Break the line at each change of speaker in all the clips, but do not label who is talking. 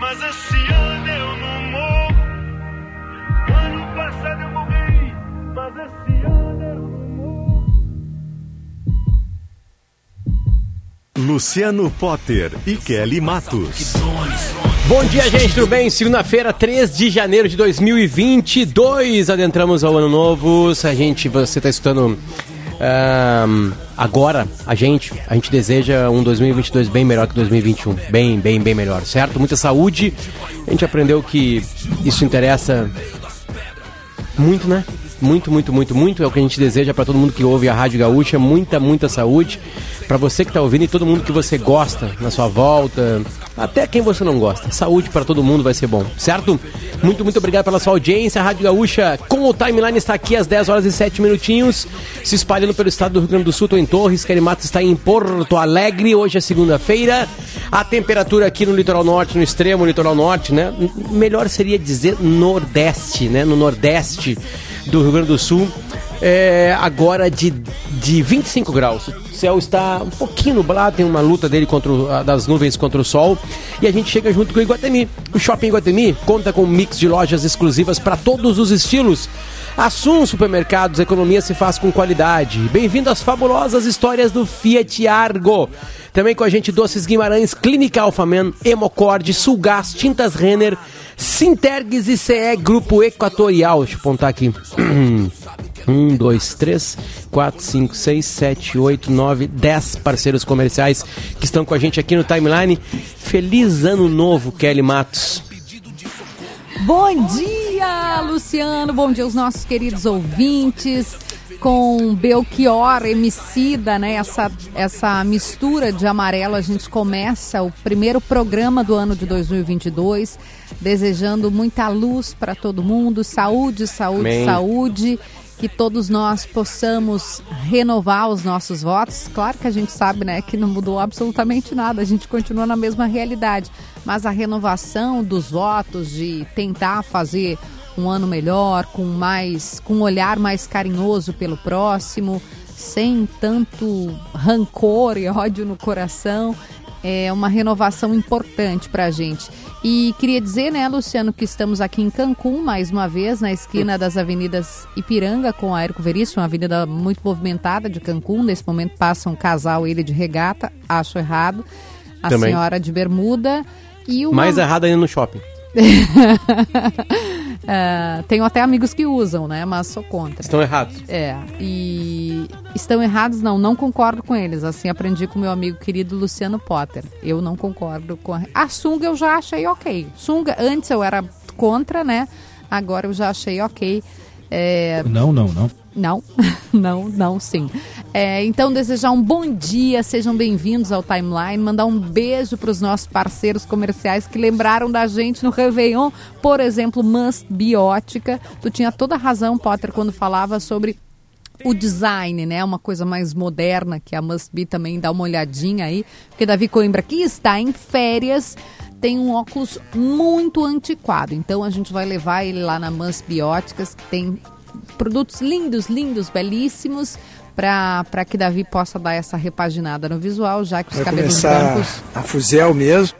mas esse ano eu não morro. Ano passado eu morri, mas esse ano eu não morro.
Luciano Potter e Kelly Matos.
Bom dia, gente, tudo bem? Segunda-feira, 3 de janeiro de 2022. Adentramos ao ano novo. Se a gente, você está escutando ahn, agora, a gente, a gente deseja um 2022 bem melhor que 2021. Bem, bem, bem melhor, certo? Muita saúde. A gente aprendeu que isso interessa muito, né? Muito, muito, muito, muito. É o que a gente deseja para todo mundo que ouve a Rádio Gaúcha. Muita, muita saúde. Para você que tá ouvindo e todo mundo que você gosta na sua volta. Até quem você não gosta. Saúde para todo mundo vai ser bom, certo? Muito, muito obrigado pela sua audiência. A Rádio Gaúcha com o timeline está aqui às 10 horas e 7 minutinhos. Se espalhando pelo estado do Rio Grande do Sul. Tô em Torres. Matos está em Porto Alegre. Hoje é segunda-feira. A temperatura aqui no litoral norte, no extremo litoral norte, né? Melhor seria dizer nordeste, né? No nordeste do Rio Grande do Sul. É, agora de, de 25 graus. O céu está um pouquinho nublado, tem uma luta dele contra o- das nuvens contra o sol. E a gente chega junto com o Iguatemi. O Shopping Iguatemi conta com um mix de lojas exclusivas para todos os estilos. Assum Supermercados, economia se faz com qualidade. Bem-vindo às fabulosas histórias do Fiat Argo. Também com a gente Doces Guimarães, Clínica Alfaman, Hemocord, Sulgás, Tintas Renner, Sintergues e CE Grupo Equatorial. Deixa eu apontar aqui. Um, dois, três, quatro, cinco, seis, sete, oito, nove, dez parceiros comerciais que estão com a gente aqui no Timeline. Feliz ano novo, Kelly Matos.
Bom dia, Luciano. Bom dia aos nossos queridos ouvintes. Com Belchior, Emicida, né? Essa, essa mistura de amarelo, a gente começa o primeiro programa do ano de 2022, desejando muita luz para todo mundo, saúde, saúde,
Amém.
saúde. Que todos nós possamos renovar os nossos votos. Claro que a gente sabe, né, que não mudou absolutamente nada. A gente continua na mesma realidade. Mas a renovação dos votos, de tentar fazer um ano melhor, com mais, com um olhar mais carinhoso pelo próximo, sem tanto rancor e ódio no coração, é uma renovação importante para a gente. E queria dizer, né, Luciano, que estamos aqui em Cancún, mais uma vez, na esquina das avenidas Ipiranga com a Érico Veríssimo, uma avenida muito movimentada de Cancún. Nesse momento passa um casal, ele de regata, acho errado. A
Também.
senhora de bermuda e uma...
Mais errado ainda no shopping.
Ah, tenho até amigos que usam, né, mas sou contra.
Estão errados.
É, e estão errados não, não concordo com eles. Assim, aprendi com meu amigo querido Luciano Potter. Eu não concordo com a... A sunga eu já achei ok. Sunga, antes eu era contra, né? Agora eu já achei ok. É,
Não, não, não.
Não, não, não, sim. É, então, desejar um bom dia, sejam bem-vindos ao Timeline. Mandar um beijo para os nossos parceiros comerciais que lembraram da gente no Réveillon. Por exemplo, Must Biótica. Tu tinha toda a razão, Potter, quando falava sobre o design, né? Uma coisa mais moderna que a Must Be também dá uma olhadinha aí. Porque Davi Coimbra, que está em férias, tem um óculos muito antiquado. Então a gente vai levar ele lá na Must Bióticas, que tem produtos lindos, lindos, belíssimos, para que Davi possa dar essa repaginada no visual, já que os
Vai
cabelos brancos
a fuzel mesmo.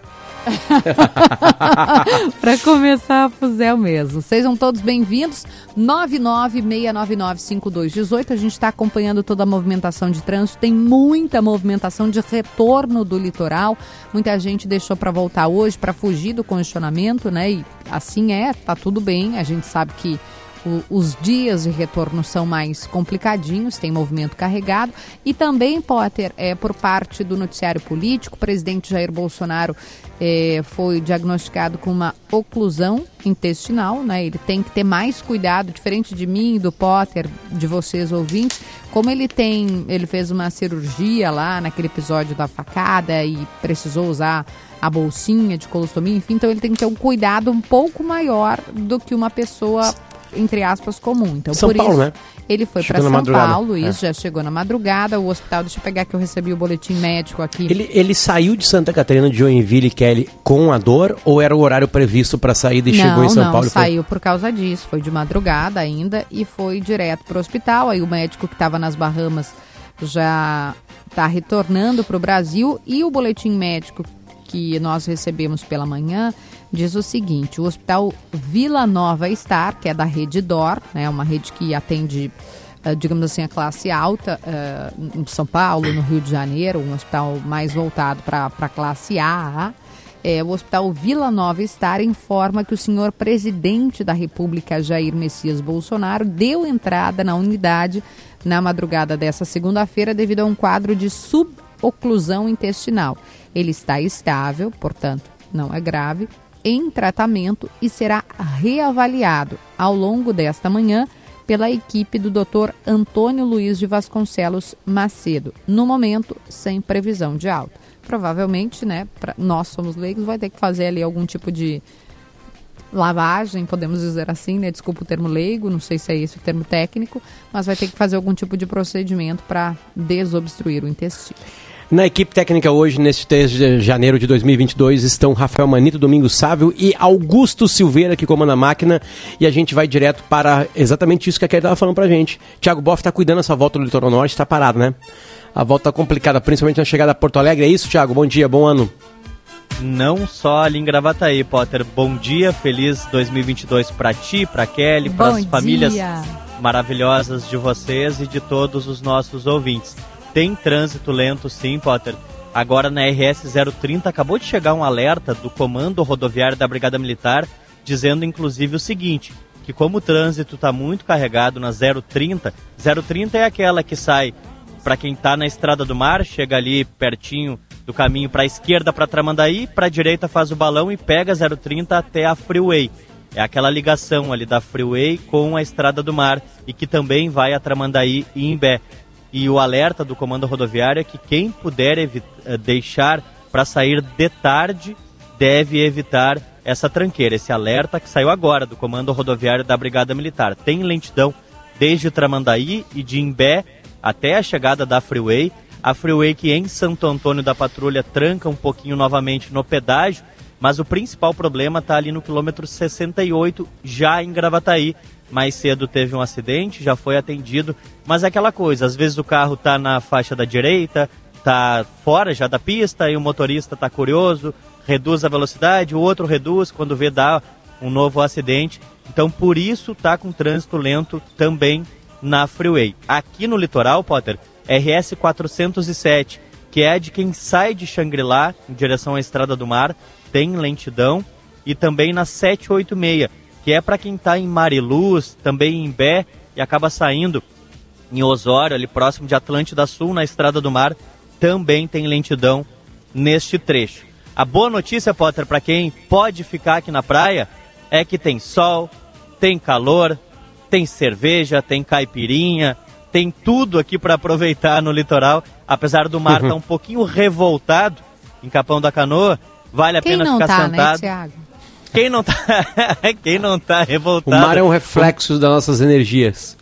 para começar a fuzel mesmo. Sejam todos bem-vindos. 996995218. A gente está acompanhando toda a movimentação de trânsito. Tem muita movimentação de retorno do litoral. Muita gente deixou para voltar hoje para fugir do congestionamento, né? E assim é, tá tudo bem. A gente sabe que o, os dias de retorno são mais complicadinhos, tem movimento carregado. E também, Potter, é, por parte do noticiário político, o presidente Jair Bolsonaro é, foi diagnosticado com uma oclusão intestinal, né? Ele tem que ter mais cuidado, diferente de mim, do Potter, de vocês ouvintes. Como ele tem, ele fez uma cirurgia lá naquele episódio da facada e precisou usar a bolsinha de colostomia, enfim, então ele tem que ter um cuidado um pouco maior do que uma pessoa entre aspas, comum. Então,
São
por
Paulo,
isso,
né?
ele foi para São Paulo, isso, é. já chegou na madrugada. O hospital, deixa eu pegar que eu recebi o boletim médico aqui.
Ele, ele saiu de Santa Catarina, de Joinville, Kelly, com a dor ou era o horário previsto para saída e
não,
chegou em São
não,
Paulo?
Não, saiu por causa disso. Foi de madrugada ainda e foi direto para o hospital. Aí o médico que estava nas Bahamas já está retornando para o Brasil e o boletim médico que nós recebemos pela manhã diz o seguinte: o Hospital Vila Nova Star, que é da rede DOR, né, uma rede que atende, uh, digamos assim, a classe alta uh, em São Paulo, no Rio de Janeiro, um hospital mais voltado para a classe A. É, o Hospital Vila Nova Star informa que o senhor presidente da República, Jair Messias Bolsonaro, deu entrada na unidade na madrugada dessa segunda-feira devido a um quadro de suboclusão intestinal. Ele está estável, portanto, não é grave, em tratamento e será reavaliado ao longo desta manhã pela equipe do Dr. Antônio Luiz de Vasconcelos Macedo, no momento sem previsão de alta. Provavelmente, né, pra, nós somos leigos, vai ter que fazer ali algum tipo de lavagem, podemos dizer assim, né? Desculpa o termo leigo, não sei se é esse o termo técnico, mas vai ter que fazer algum tipo de procedimento para desobstruir o intestino.
Na equipe técnica hoje, neste 3 de janeiro de 2022, estão Rafael Manito, Domingos Sávio e Augusto Silveira, que comanda a máquina. E a gente vai direto para exatamente isso que a Kelly estava falando para a gente. Tiago Boff está cuidando dessa volta do Litoral Norte, está parado, né? A volta está complicada, principalmente na chegada a Porto Alegre. É isso, Tiago? Bom dia, bom ano.
Não só ali em Gravataí, Potter. Bom dia, feliz 2022 para ti, para Kelly, para as famílias maravilhosas de vocês e de todos os nossos ouvintes. Tem trânsito lento sim, Potter. Agora na RS 030 acabou de chegar um alerta do Comando Rodoviário da Brigada Militar dizendo inclusive o seguinte, que como o trânsito está muito carregado na 030, 030 é aquela que sai para quem está na Estrada do Mar, chega ali pertinho do caminho para a esquerda para Tramandaí, para a direita faz o balão e pega 030 até a Freeway. É aquela ligação ali da Freeway com a Estrada do Mar e que também vai a Tramandaí e Imbé. E o alerta do Comando Rodoviário é que quem puder eh, deixar para sair de tarde deve evitar essa tranqueira. Esse alerta que saiu agora do Comando Rodoviário da Brigada Militar. Tem lentidão desde Tramandaí e de Imbé até a chegada da Freeway. A Freeway que em Santo Antônio da Patrulha tranca um pouquinho novamente no pedágio, mas o principal problema está ali no quilômetro 68, já em Gravataí, mais cedo teve um acidente, já foi atendido, mas é aquela coisa, às vezes o carro está na faixa da direita, está fora já da pista e o motorista está curioso, reduz a velocidade, o outro reduz, quando vê dá um novo acidente. Então por isso está com trânsito lento também na freeway. Aqui no litoral, Potter, RS 407, que é de quem sai de Xangri-Lá em direção à Estrada do Mar, tem lentidão, e também na 786 que é para quem está em Mariluz, também em Bé e acaba saindo em Osório, ali próximo de Atlântida Sul, na Estrada do Mar, também tem lentidão neste trecho. A boa notícia, Potter, para quem pode ficar aqui na praia, é que tem sol, tem calor, tem cerveja, tem caipirinha, tem tudo aqui para aproveitar no litoral. Apesar do mar estar uhum. tá um pouquinho revoltado em Capão da Canoa, vale a
Quem
pena ficar
tá,
né, sentado.
Né,
quem não tá, quem não tá revoltado?
O mar é um reflexo das nossas energias.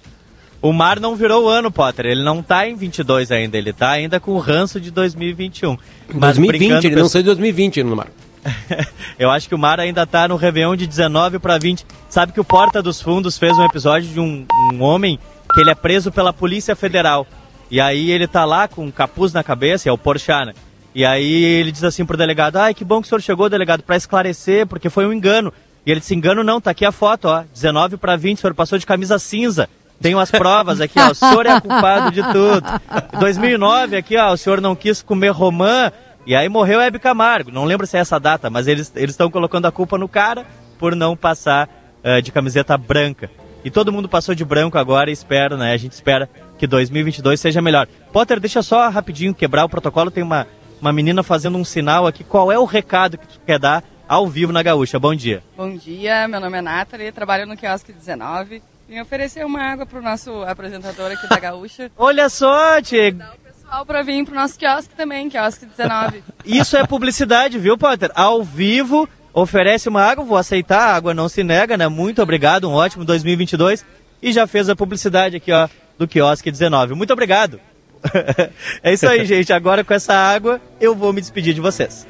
O mar não virou o ano, Potter. Ele não tá em 22 ainda. Ele tá ainda com o ranço de 2021.
Mas 2020, ele não saiu de 2020 no mar.
Eu acho que o mar ainda tá no Réveillon de 19 para 20. Sabe que o Porta dos Fundos fez um episódio de um, um homem que ele é preso pela Polícia Federal. E aí ele tá lá com um capuz na cabeça, é o Porchat, né? E aí ele diz assim pro delegado: ai, que bom que o senhor chegou, delegado, para esclarecer, porque foi um engano. E ele disse: engano não, tá aqui a foto, ó, 19 para 20, o senhor passou de camisa cinza. Tenho as provas aqui, ó. O senhor é culpado de tudo. 2009, aqui, ó, o senhor não quis comer romã. E aí morreu Hebe Camargo. Não lembro se é essa data, mas eles estão colocando a culpa no cara por não passar uh, de camiseta branca. E todo mundo passou de branco agora e espera, né? A gente espera que 2022 seja melhor. Potter, deixa só rapidinho quebrar o protocolo. Tem uma, uma menina fazendo um sinal aqui. Qual é o recado que tu quer dar ao vivo na Gaúcha? Bom dia.
Bom dia, meu nome é Nathalie, trabalho no quiosque 19. Vim oferecer uma água para o nosso apresentador aqui da Gaúcha.
Olha só, Tia.
o pessoal para vir para o nosso quiosque também, quiosque 19.
Isso é publicidade, viu, Potter? Ao vivo, oferece uma água, vou aceitar, a água não se nega, né? Muito obrigado, um ótimo 2022. E já fez a publicidade aqui, ó, do quiosque 19. Muito obrigado. É isso aí, gente. Agora com essa água, eu vou me despedir de vocês.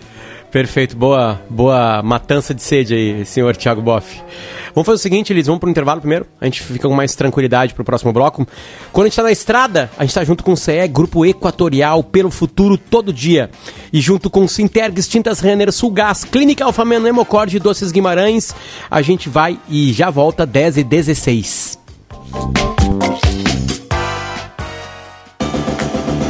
Perfeito, boa, boa matança de sede aí, senhor Thiago Boff. Vamos fazer o seguinte, eles vamos para o intervalo primeiro, a gente fica com mais tranquilidade para o próximo bloco. Quando a gente está na estrada, a gente está junto com o CE, Grupo Equatorial, pelo futuro todo dia. E junto com Sintergs, Tintas Renner, Sulgás, Clínica Alfameno, Hemocorde e Doces Guimarães, a gente vai e já volta 10 e 16.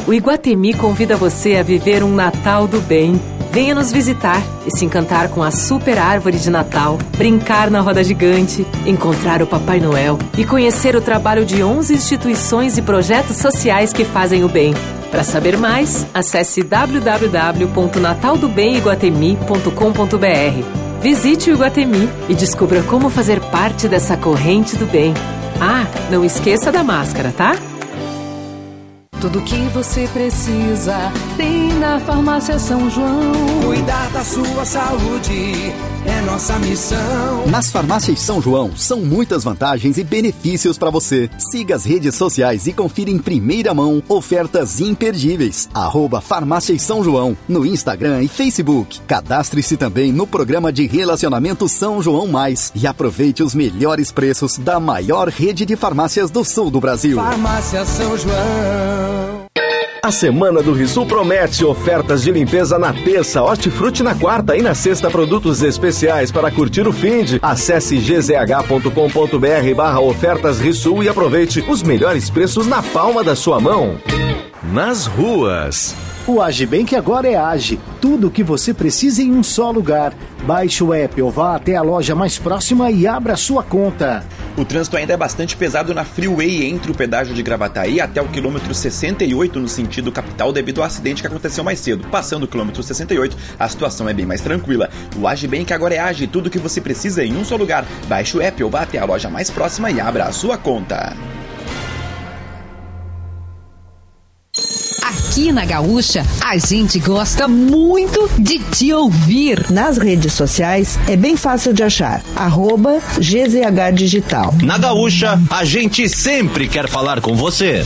O Iguatemi convida você a viver um Natal do bem. Venha nos visitar e se encantar com a super árvore de Natal, brincar na roda gigante, encontrar o Papai Noel e conhecer o trabalho de 11 instituições e projetos sociais que fazem o bem. Para saber mais, acesse www.nataldobemiguatemi.com.br. Visite o Iguatemi e descubra como fazer parte dessa corrente do bem. Ah, não esqueça da máscara, tá?
Tudo que você precisa tem na Farmácia São João.
Cuidar da sua saúde é nossa missão.
Nas farmácias São João são muitas vantagens e benefícios para você. Siga as redes sociais e confira em primeira mão ofertas imperdíveis. Arroba Farmácias São João no Instagram e Facebook. Cadastre-se também no programa de relacionamento São João Mais e aproveite os melhores preços da maior rede de farmácias do sul do Brasil.
Farmácia São João.
A Semana do Risul promete ofertas de limpeza na terça, hortifruti na quarta e na sexta produtos especiais para curtir o finde. Acesse gzh.com.br barra ofertas e aproveite os melhores preços na palma da sua mão. Nas ruas.
O Agibank agora é Age. Tudo o que você precisa em um só lugar. Baixe o app ou vá até a loja mais próxima e abra sua conta.
O trânsito ainda é bastante pesado na Freeway entre o pedágio de Gravataí até o quilômetro 68 no sentido capital devido ao acidente que aconteceu mais cedo. Passando o quilômetro 68, a situação é bem mais tranquila. O Agibank agora é Age. Tudo o que você precisa em um só lugar. Baixe o app ou vá até a loja mais próxima e abra a sua conta.
Aqui na Gaúcha, a gente gosta muito de te ouvir.
Nas redes sociais é bem fácil de achar. Arroba GZH Digital.
Na Gaúcha, a gente sempre quer falar com você.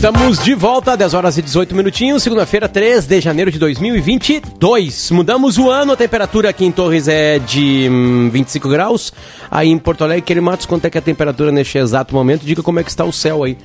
Estamos de volta, 10 horas e 18 minutinhos, segunda-feira, 3 de janeiro de 2022. Mudamos o ano, a temperatura aqui em Torres é de hum, 25 graus. Aí em Porto Alegre, Querido Matos, quanto é que é a temperatura neste exato momento? Diga como é que está o céu aí.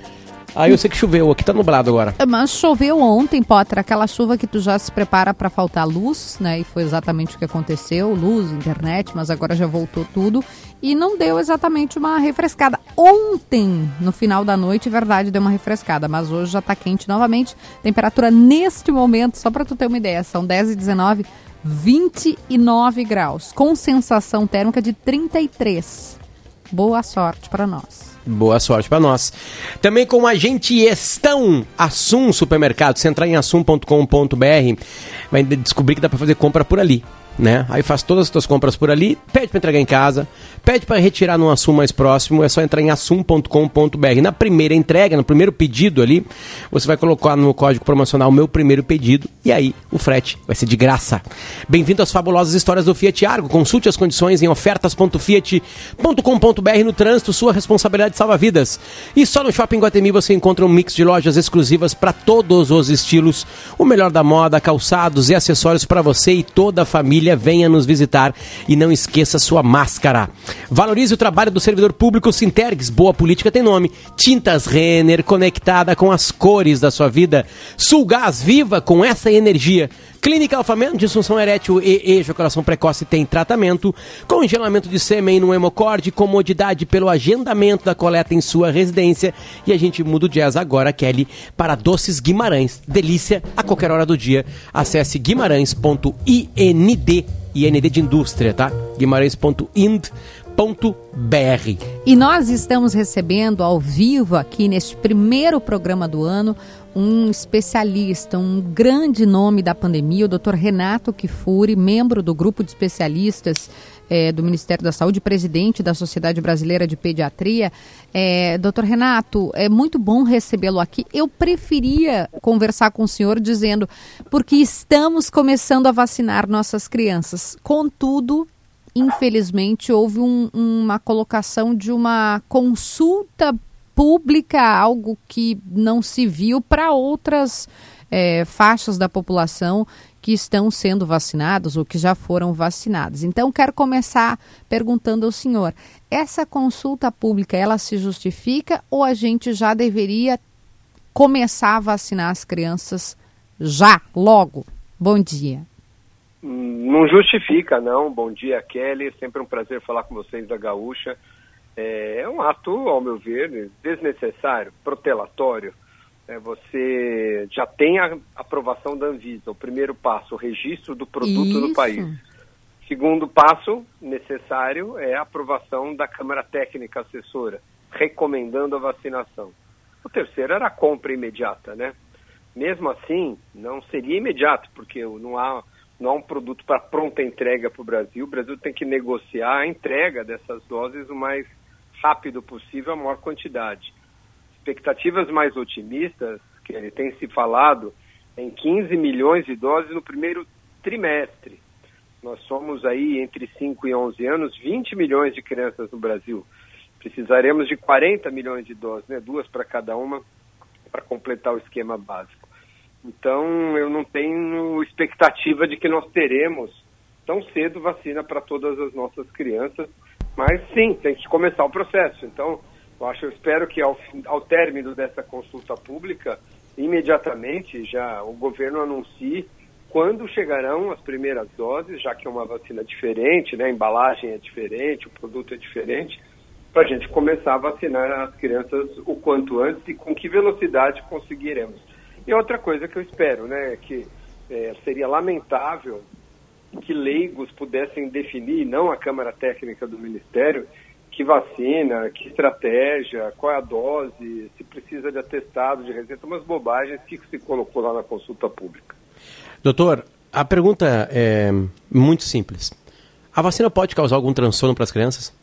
Aí eu sei que choveu, aqui tá nublado agora.
Mas choveu ontem, Potter, aquela chuva que tu já se prepara para faltar luz, né? E foi exatamente o que aconteceu, luz, internet, mas agora já voltou tudo e não deu exatamente uma refrescada. Ontem, no final da noite, verdade, deu uma refrescada, mas hoje já tá quente novamente. Temperatura neste momento, só para tu ter uma ideia, são 10 e 19, 29 graus, com sensação térmica de 33. Boa sorte para nós.
Boa sorte para nós. Também com a gente estão Assum Supermercado. Se entrar em assum.com.br, vai descobrir que dá para fazer compra por ali. Né? Aí faz todas as suas compras por ali, pede para entregar em casa, pede para retirar no Assum mais próximo, é só entrar em assum.com.br. Na primeira entrega, no primeiro pedido ali, você vai colocar no código promocional meu primeiro pedido e aí o frete vai ser de graça. Bem-vindo às fabulosas histórias do Fiat Argo. Consulte as condições em ofertas.fiat.com.br no trânsito, sua responsabilidade salva vidas. E só no Shopping Guatemi você encontra um mix de lojas exclusivas para todos os estilos, o melhor da moda, calçados e acessórios para você e toda a família venha nos visitar e não esqueça sua máscara. Valorize o trabalho do servidor público Sintergues. Boa política tem nome. Tintas Renner, conectada com as cores da sua vida. Sulgás viva com essa energia. Clínica Alfamento, disfunção erétil e ejaculação precoce tem tratamento. Congelamento de sêmen no hemocorde, comodidade pelo agendamento da coleta em sua residência. E a gente muda o jazz agora, Kelly, para Doces Guimarães. Delícia a qualquer hora do dia. Acesse guimarães.ind, IND de indústria, tá? guimarães.ind
E nós estamos recebendo ao vivo aqui neste primeiro programa do ano um especialista, um grande nome da pandemia, o Dr. Renato Kifuri, membro do grupo de especialistas é, do Ministério da Saúde, presidente da Sociedade Brasileira de Pediatria. É, doutor Renato, é muito bom recebê-lo aqui. Eu preferia conversar com o senhor dizendo, porque estamos começando a vacinar nossas crianças. Contudo, infelizmente, houve um, uma colocação de uma consulta pública, algo que não se viu para outras é, faixas da população que estão sendo vacinados ou que já foram vacinados. Então, quero começar perguntando ao senhor: essa consulta pública ela se justifica ou a gente já deveria começar a vacinar as crianças já, logo? Bom dia.
Não justifica, não. Bom dia, Kelly. Sempre um prazer falar com vocês da Gaúcha. É um ato, ao meu ver, desnecessário, protelatório. É, você já tem a aprovação da Anvisa, o primeiro passo, o registro do produto Isso. no país. Segundo passo necessário é a aprovação da Câmara Técnica Assessora, recomendando a vacinação. O terceiro era a compra imediata, né? Mesmo assim, não seria imediato, porque não há não há um produto para pronta entrega para o Brasil. O Brasil tem que negociar a entrega dessas doses o mais rápido possível, a maior quantidade. Expectativas mais otimistas, que ele tem se falado, em 15 milhões de doses no primeiro trimestre. Nós somos aí, entre 5 e 11 anos, 20 milhões de crianças no Brasil. Precisaremos de 40 milhões de doses, né? duas para cada uma, para completar o esquema básico. Então, eu não tenho expectativa de que nós teremos tão cedo vacina para todas as nossas crianças, mas sim, tem que começar o processo. Então, eu acho, eu espero que ao, ao término dessa consulta pública, imediatamente já o governo anuncie quando chegarão as primeiras doses, já que é uma vacina diferente, né? a embalagem é diferente, o produto é diferente, para a gente começar a vacinar as crianças o quanto antes e com que velocidade conseguiremos. E outra coisa que eu espero, né, que é, seria lamentável que leigos pudessem definir, não a Câmara Técnica do Ministério, que vacina, que estratégia, qual é a dose, se precisa de atestado, de receita, umas bobagens que se colocou lá na consulta pública.
Doutor, a pergunta é muito simples. A vacina pode causar algum transtorno para as crianças?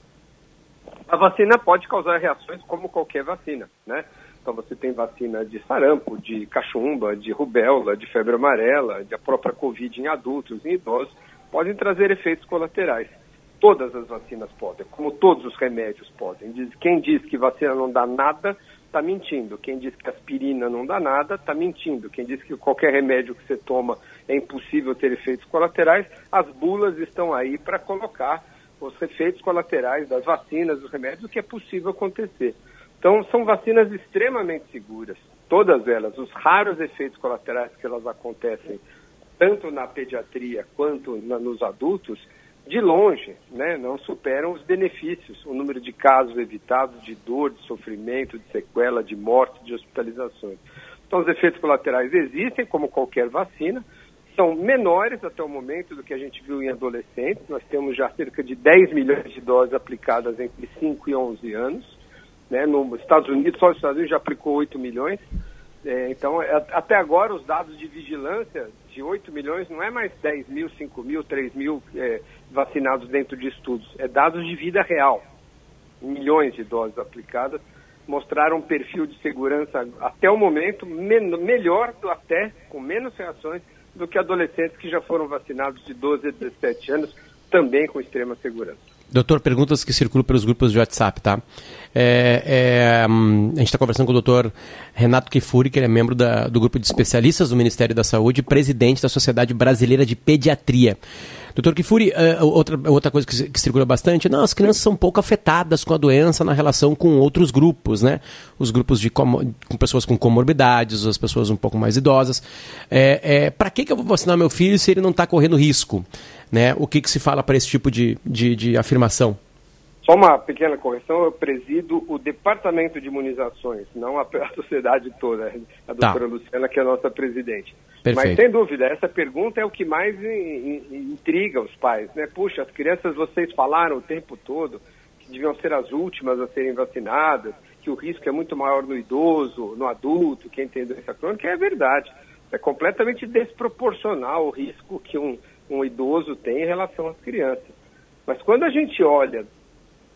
A vacina pode causar reações como qualquer vacina, né? Então você tem vacina de sarampo, de cachumba, de rubéola, de febre amarela, de a própria Covid em adultos e idosos, podem trazer efeitos colaterais. Todas as vacinas podem, como todos os remédios podem. Quem diz que vacina não dá nada, está mentindo. Quem diz que aspirina não dá nada, está mentindo. Quem diz que qualquer remédio que você toma é impossível ter efeitos colaterais, as bulas estão aí para colocar os efeitos colaterais das vacinas, dos remédios, o que é possível acontecer. Então, são vacinas extremamente seguras, todas elas. Os raros efeitos colaterais que elas acontecem, tanto na pediatria quanto na, nos adultos, de longe, né, não superam os benefícios, o número de casos evitados de dor, de sofrimento, de sequela, de morte, de hospitalizações. Então, os efeitos colaterais existem, como qualquer vacina, são menores até o momento do que a gente viu em adolescentes. Nós temos já cerca de 10 milhões de doses aplicadas entre 5 e 11 anos. Né? Nos Estados Unidos, só os Estados Unidos já aplicou 8 milhões. É, então, é, até agora, os dados de vigilância de 8 milhões não é mais 10 mil, 5 mil, 3 mil é, vacinados dentro de estudos. É dados de vida real. Milhões de doses aplicadas mostraram um perfil de segurança, até o momento, melhor até, com menos reações, do que adolescentes que já foram vacinados de 12 a 17 anos, também com extrema segurança.
Doutor, perguntas que circulam pelos grupos de WhatsApp, tá? É, é, hum, a gente está conversando com o doutor Renato Kifuri, que ele é membro da, do grupo de especialistas do Ministério da Saúde e presidente da Sociedade Brasileira de Pediatria. Doutor Kifuri, uh, outra, outra coisa que, que, circula bastante, não, as crianças são pouco afetadas com a doença na relação com outros grupos, né? Os grupos de com pessoas com comorbidades, as pessoas um pouco mais idosas. É, é, Para que, que eu vou vacinar meu filho se ele não está correndo risco? Né? O que, que se fala para esse tipo de, de, de afirmação?
Só uma pequena correção, eu presido o Departamento de Imunizações, não a, a sociedade toda, a doutora tá. Luciana, que é a nossa presidente. Perfeito. Mas, sem dúvida, essa pergunta é o que mais in, in, intriga os pais, né? Puxa, as crianças, vocês falaram o tempo todo que deviam ser as últimas a serem vacinadas, que o risco é muito maior no idoso, no adulto, quem tem doença crônica, é verdade. É completamente desproporcional o risco que um um idoso tem em relação às crianças. Mas quando a gente olha,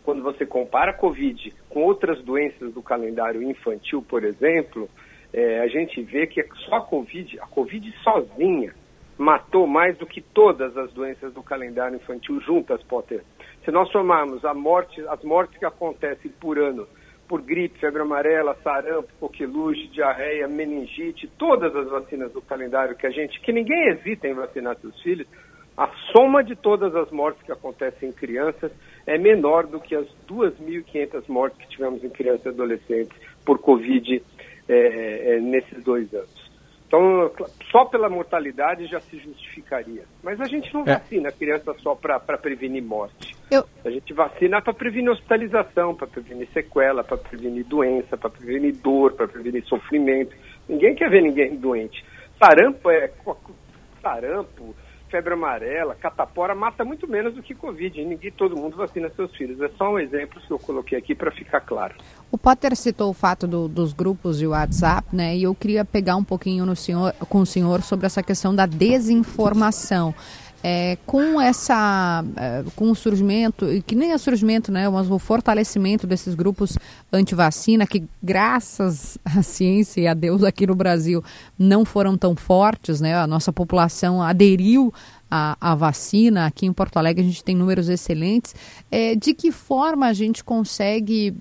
quando você compara a Covid com outras doenças do calendário infantil, por exemplo, é, a gente vê que só a Covid, a Covid sozinha, matou mais do que todas as doenças do calendário infantil juntas, Potter. Se nós somarmos morte, as mortes que acontecem por ano por gripe, febre amarela, sarampo, coqueluche, diarreia, meningite, todas as vacinas do calendário que a gente, que ninguém hesita em vacinar seus filhos, a soma de todas as mortes que acontecem em crianças é menor do que as 2.500 mortes que tivemos em crianças e adolescentes por Covid é, é, nesses dois anos. Então, só pela mortalidade já se justificaria. Mas a gente não é. vacina a criança só para prevenir morte. Eu... A gente vacina para prevenir hospitalização, para prevenir sequela, para prevenir doença, para prevenir dor, para prevenir sofrimento. Ninguém quer ver ninguém doente. Sarampo é sarampo, febre amarela, catapora, mata muito menos do que Covid. E ninguém, todo mundo vacina seus filhos. É só um exemplo que eu coloquei aqui para ficar claro.
O Potter citou o fato do, dos grupos de WhatsApp, né? E eu queria pegar um pouquinho no senhor, com o senhor sobre essa questão da desinformação. É, com essa é, com o surgimento que nem é surgimento né mas o fortalecimento desses grupos anti-vacina que graças à ciência e a Deus aqui no Brasil não foram tão fortes né a nossa população aderiu à, à vacina. Aqui em Porto Alegre a gente tem números excelentes. É, de que forma a gente consegue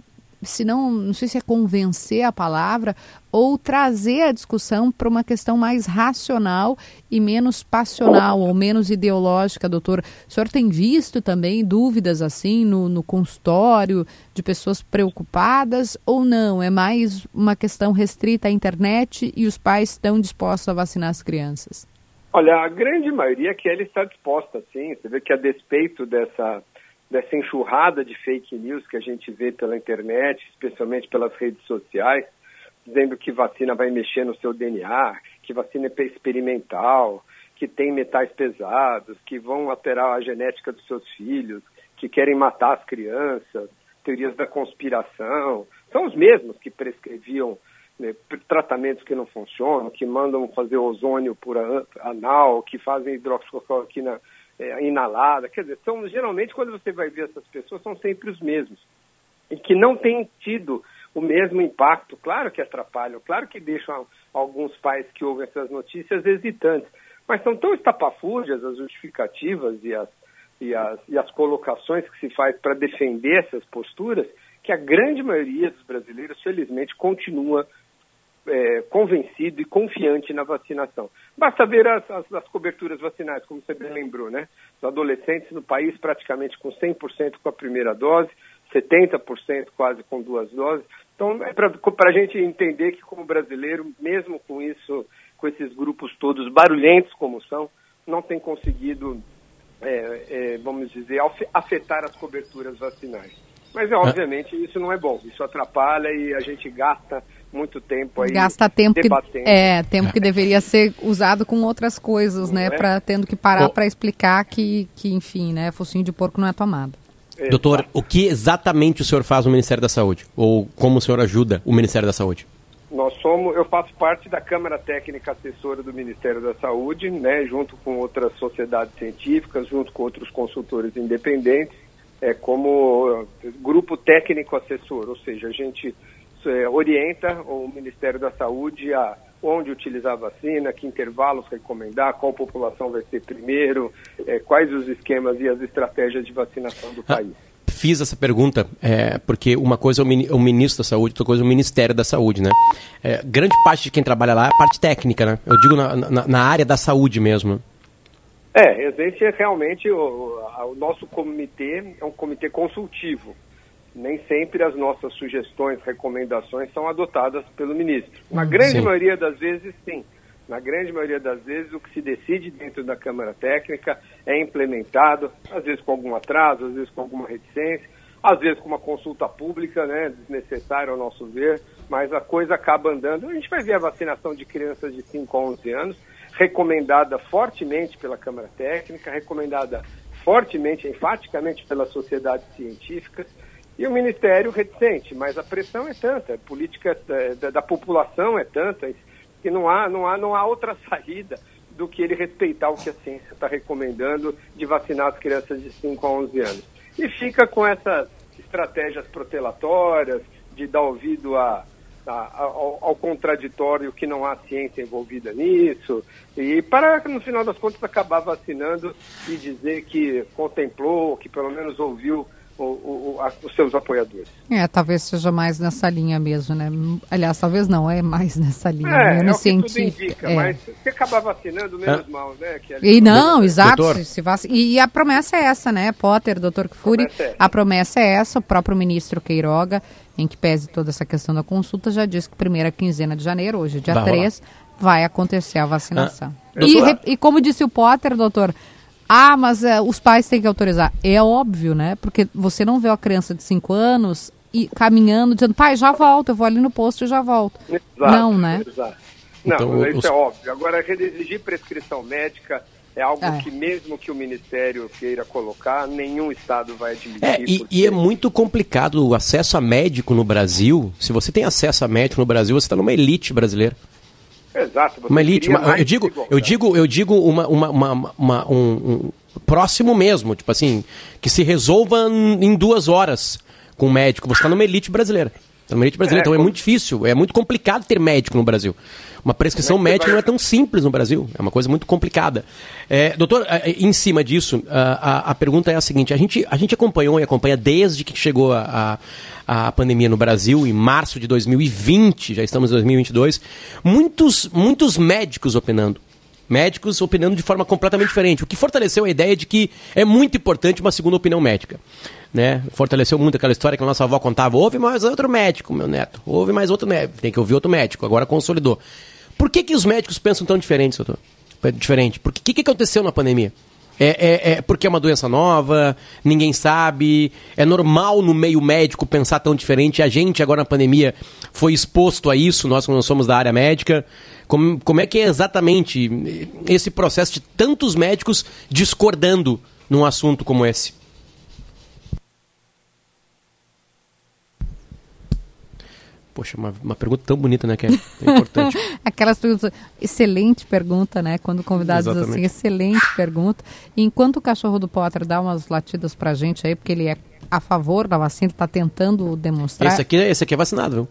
se não, não sei se é convencer a palavra, ou trazer a discussão para uma questão mais racional e menos passional ou menos ideológica, doutor. O senhor tem visto também dúvidas assim no, no consultório de pessoas preocupadas ou não? É mais uma questão restrita à internet e os pais estão dispostos a vacinar as crianças?
Olha, a grande maioria que ela está disposta, sim. Você vê que a despeito dessa dessa enxurrada de fake news que a gente vê pela internet, especialmente pelas redes sociais, dizendo que vacina vai mexer no seu DNA, que vacina é experimental, que tem metais pesados, que vão alterar a genética dos seus filhos, que querem matar as crianças, teorias da conspiração. São os mesmos que prescreviam né, tratamentos que não funcionam, que mandam fazer ozônio por anal, que fazem hidroxicloroquina é, inalada. Quer dizer, são, geralmente quando você vai ver essas pessoas, são sempre os mesmos. E que não têm tido o mesmo impacto. Claro que atrapalham, claro que deixam alguns pais que ouvem essas notícias hesitantes. Mas são tão estapafúrdias as justificativas e as, e as, e as colocações que se faz para defender essas posturas que a grande maioria dos brasileiros, felizmente, continua é, convencido e confiante na vacinação. Basta ver as, as, as, coberturas vacinais, como você bem lembrou, né? Os adolescentes no país praticamente com 100% com a primeira dose, 70% quase com duas doses. Então, é para a gente entender que, como brasileiro, mesmo com isso, com esses grupos todos barulhentos como são, não tem conseguido, é, é, vamos dizer, afetar as coberturas vacinais. Mas, obviamente, isso não é bom. Isso atrapalha e a gente gasta muito tempo aí
Gasta tempo debatendo. que é tempo que deveria ser usado com outras coisas, não né? É? Para tendo que parar para explicar que, que enfim, né? Focinho de porco não é tomado.
Doutor, o que exatamente o senhor faz no Ministério da Saúde? Ou como o senhor ajuda o Ministério da Saúde?
Nós somos, eu faço parte da Câmara Técnica Assessora do Ministério da Saúde, né, junto com outras sociedades científicas, junto com outros consultores independentes, é, como grupo técnico assessor, ou seja, a gente é, orienta o Ministério da Saúde a onde utilizar a vacina, que intervalos recomendar, qual população vai ser primeiro, é, quais os esquemas e as estratégias de vacinação do
ah,
país.
Fiz essa pergunta é, porque uma coisa é o, ministro da Saúde, outra coisa é o Ministério da Saúde, né? É, grande parte de quem trabalha lá é a parte técnica, né? Eu digo na, na, na área da saúde mesmo.
É, existe realmente o, o nosso comitê é um comitê consultivo nem sempre as nossas sugestões, recomendações são adotadas pelo ministro. Na hum, grande sim. maioria das vezes, sim. Na grande maioria das vezes, o que se decide dentro da Câmara Técnica é implementado, às vezes com algum atraso, às vezes com alguma reticência, às vezes com uma consulta pública, né, desnecessária ao nosso ver, mas a coisa acaba andando. A gente vai ver a vacinação de crianças de 5 a 11 anos, recomendada fortemente pela Câmara Técnica, recomendada fortemente, enfaticamente pelas sociedades científicas, e o Ministério reticente, mas a pressão é tanta, a política da, da, população é tanta, que não há, não, há, não há outra saída do que ele respeitar o que a ciência está recomendando de vacinar as crianças de 5 a 11 anos. E fica com essas estratégias protelatórias, de dar ouvido a, a, ao, ao, contraditório que não há ciência envolvida nisso, e para, no final das contas, acabar vacinando e dizer que contemplou, que pelo menos ouviu o, o, a, os seus apoiadores.
É, talvez seja mais nessa linha mesmo, né? Aliás, talvez não, é mais nessa linha.
É, é o que tudo indica, é. mas se acabar vacinando, menos é. mal, né?
Que e não, exato. Se vac... E a promessa é essa, né, Potter, doutor Kfouri? É a promessa é essa, o próprio ministro Queiroga, em que pese toda essa questão da consulta, já disse que primeira quinzena de janeiro, hoje dia vai 3, rolar. vai acontecer a vacinação. Ah, e, e como disse o Potter, doutor, ah, mas é, os pais têm que autorizar. É óbvio, né? Porque você não vê a criança de 5 anos e caminhando, dizendo, pai, já volto, eu vou ali no posto e já volto. Exato, não, né?
Exato. Não, então, isso os... é óbvio. Agora, exigir prescrição médica é algo é. que mesmo que o Ministério queira colocar, nenhum Estado vai admitir.
É, e, porque... e, é muito complicado o acesso a médico no Brasil. Se você tem acesso a médico no Brasil, você está numa elite brasileira.
Exato.
Uma elite, uma, eu digo, eu digo, eu digo uma, uma, uma, uma um, um, próximo mesmo, tipo assim, que se resolva em duas horas com o médico. Você está numa elite brasileira. Numa elite brasileira, é, então é muito difícil, é muito complicado ter médico no Brasil. Uma prescrição é médica não é tão simples no Brasil, é uma coisa muito complicada. É, doutor, é, em cima disso, a, a, a, pergunta é a seguinte: a gente, a gente acompanhou e acompanha desde que chegou a, a, a pandemia no Brasil, em março de 2020, já estamos em 2022, muitos, muitos médicos opinando médicos opinando de forma completamente diferente, o que fortaleceu a ideia de que é muito importante uma segunda opinião médica. Né? Fortaleceu muito aquela história que a nossa avó contava: houve mais outro médico, meu neto, houve mais outro médico, tem que ouvir outro médico, agora consolidou. Por que, que os médicos pensam tão diferente, doutor? Diferente. O que, que aconteceu na pandemia? É, é, é, porque é uma doença nova, ninguém sabe. É normal no meio médico pensar tão diferente. A gente, agora na pandemia, foi exposto a isso, nós que não somos da área médica. Como, como é que é exatamente esse processo de tantos médicos discordando num assunto como esse? Poxa, uma, uma pergunta tão bonita, né, que é, é importante.
Aquelas perguntas, excelente pergunta, né? Quando convidados assim, Exatamente. assim, excelente pergunta. E enquanto o cachorro do Potter dá umas latidas pra gente aí, porque ele é a favor da vacina, está tentando demonstrar.
Esse aqui, esse aqui é vacinado, viu?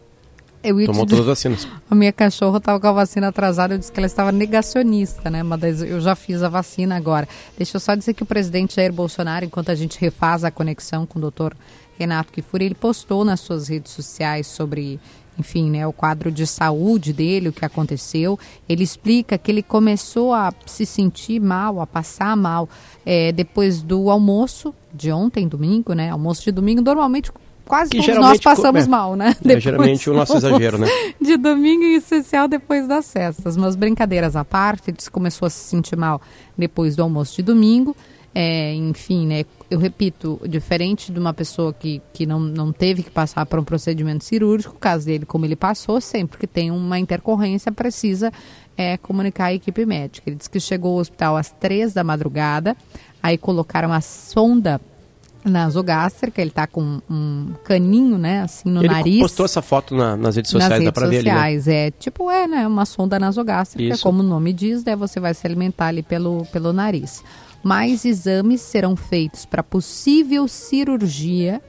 Eu
Tomou todas as vacinas.
A minha cachorra estava com a vacina atrasada, eu disse que ela estava negacionista, né? Mas eu já fiz a vacina agora. Deixa eu só dizer que o presidente Jair Bolsonaro, enquanto a gente refaz a conexão com o doutor Renato Kifuri, ele postou nas suas redes sociais sobre, enfim, né, o quadro de saúde dele, o que aconteceu. Ele explica que ele começou a se sentir mal, a passar mal, é, depois do almoço de ontem, domingo, né? Almoço de domingo, normalmente quase que todos nós passamos é, mal, né?
É, geralmente o nosso exagero, né?
De domingo em especial depois das festas. Mas brincadeiras à parte, ele começou a se sentir mal depois do almoço de domingo. É, enfim, né, eu repito, diferente de uma pessoa que, que não, não teve que passar por um procedimento cirúrgico, o caso dele, como ele passou, sempre que tem uma intercorrência, precisa é, comunicar a equipe médica. Ele disse que chegou ao hospital às três da madrugada, aí colocaram a sonda nasogástrica, ele está com um caninho, né, assim no
ele
nariz.
Ele postou essa foto na, nas redes sociais, nas redes
dá pra sociais, ver né? é, tipo, é, né, uma sonda nasogástrica, Isso. como o nome diz, né, você vai se alimentar ali pelo, pelo nariz. Mais exames serão feitos para possível cirurgia,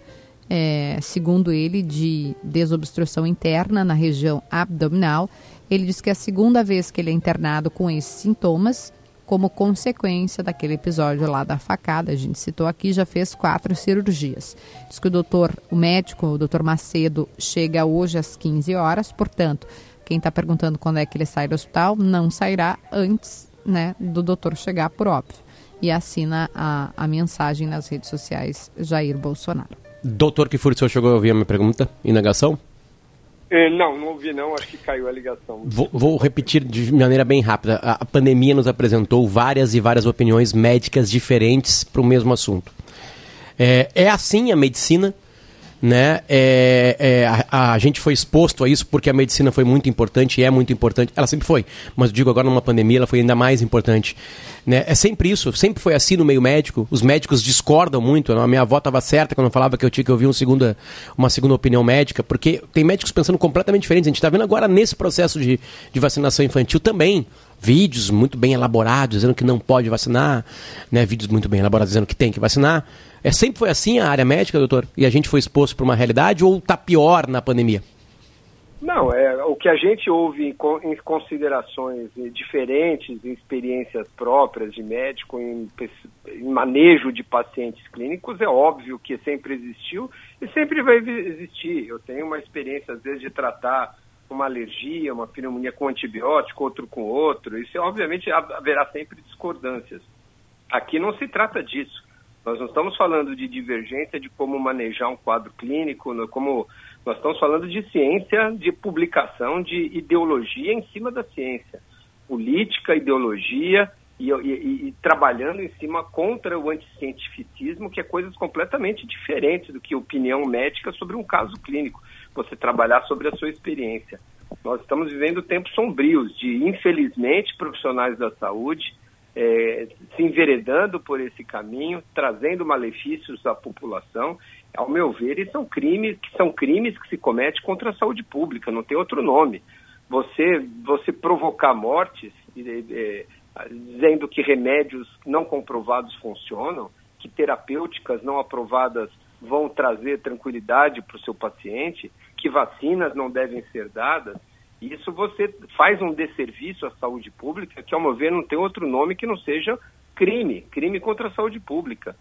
é, segundo ele, de desobstrução interna na região abdominal. Ele diz que é a segunda vez que ele é internado com esses sintomas, como consequência daquele episódio lá da facada. A gente citou aqui, já fez quatro cirurgias. Diz que o doutor, o médico, o doutor Macedo, chega hoje às 15 horas, portanto, quem está perguntando quando é que ele sai do hospital, não sairá antes né, do doutor chegar, por óbvio. E assina a, a mensagem nas redes sociais Jair Bolsonaro.
Doutor que o senhor chegou a ouvir a minha pergunta em negação?
É, não, não ouvi não, acho que caiu a ligação.
Vou, vou repetir de maneira bem rápida. A, a, pandemia nos apresentou várias e várias opiniões médicas diferentes para o mesmo assunto. É, é assim a medicina, né? É, é, a, a, gente foi exposto a isso porque a medicina foi muito importante e é muito importante. Ela sempre foi, mas digo agora numa pandemia ela foi ainda mais importante. Né? É sempre isso, sempre foi assim no meio médico. Os médicos discordam muito. A minha avó estava certa quando falava que eu tinha que ouvir um segunda, uma segunda opinião médica, porque tem médicos pensando completamente diferentes. A gente está vendo agora nesse processo de, de vacinação infantil também vídeos muito bem elaborados dizendo que não pode vacinar, né? vídeos muito bem elaborados dizendo que tem que vacinar. É sempre foi assim a área médica, doutor? E a gente foi exposto para uma realidade ou está pior na pandemia?
Não, é o que a gente ouve em, considerações diferentes, em experiências próprias de médico, em, em, manejo de pacientes clínicos, é óbvio que sempre existiu e sempre vai existir. Eu tenho uma experiência, às vezes, de tratar uma alergia, uma pneumonia com antibiótico, outro com outro. Isso, obviamente, haverá sempre discordâncias. Aqui não se trata disso. Nós não estamos falando de divergência de como manejar um quadro clínico, como nós estamos falando de ciência, de publicação, de ideologia em cima da ciência. Política, ideologia e, e, e trabalhando em cima contra o anticientificismo, que é coisas completamente diferentes do que opinião médica sobre um caso clínico. Você trabalhar sobre a sua experiência. Nós estamos vivendo tempos sombrios de, infelizmente, profissionais da saúde é, se enveredando por esse caminho, trazendo malefícios à população. Ao meu ver, são crimes que são crimes que se cometem contra a saúde pública, não tem outro nome. Você, você provocar mortes, é, dizendo que remédios não comprovados funcionam, que terapêuticas não aprovadas vão trazer tranquilidade para o seu paciente, que vacinas não devem ser dadas, isso você faz um desserviço à saúde pública, que, ao meu ver, não tem outro nome que não seja crime crime contra a saúde pública.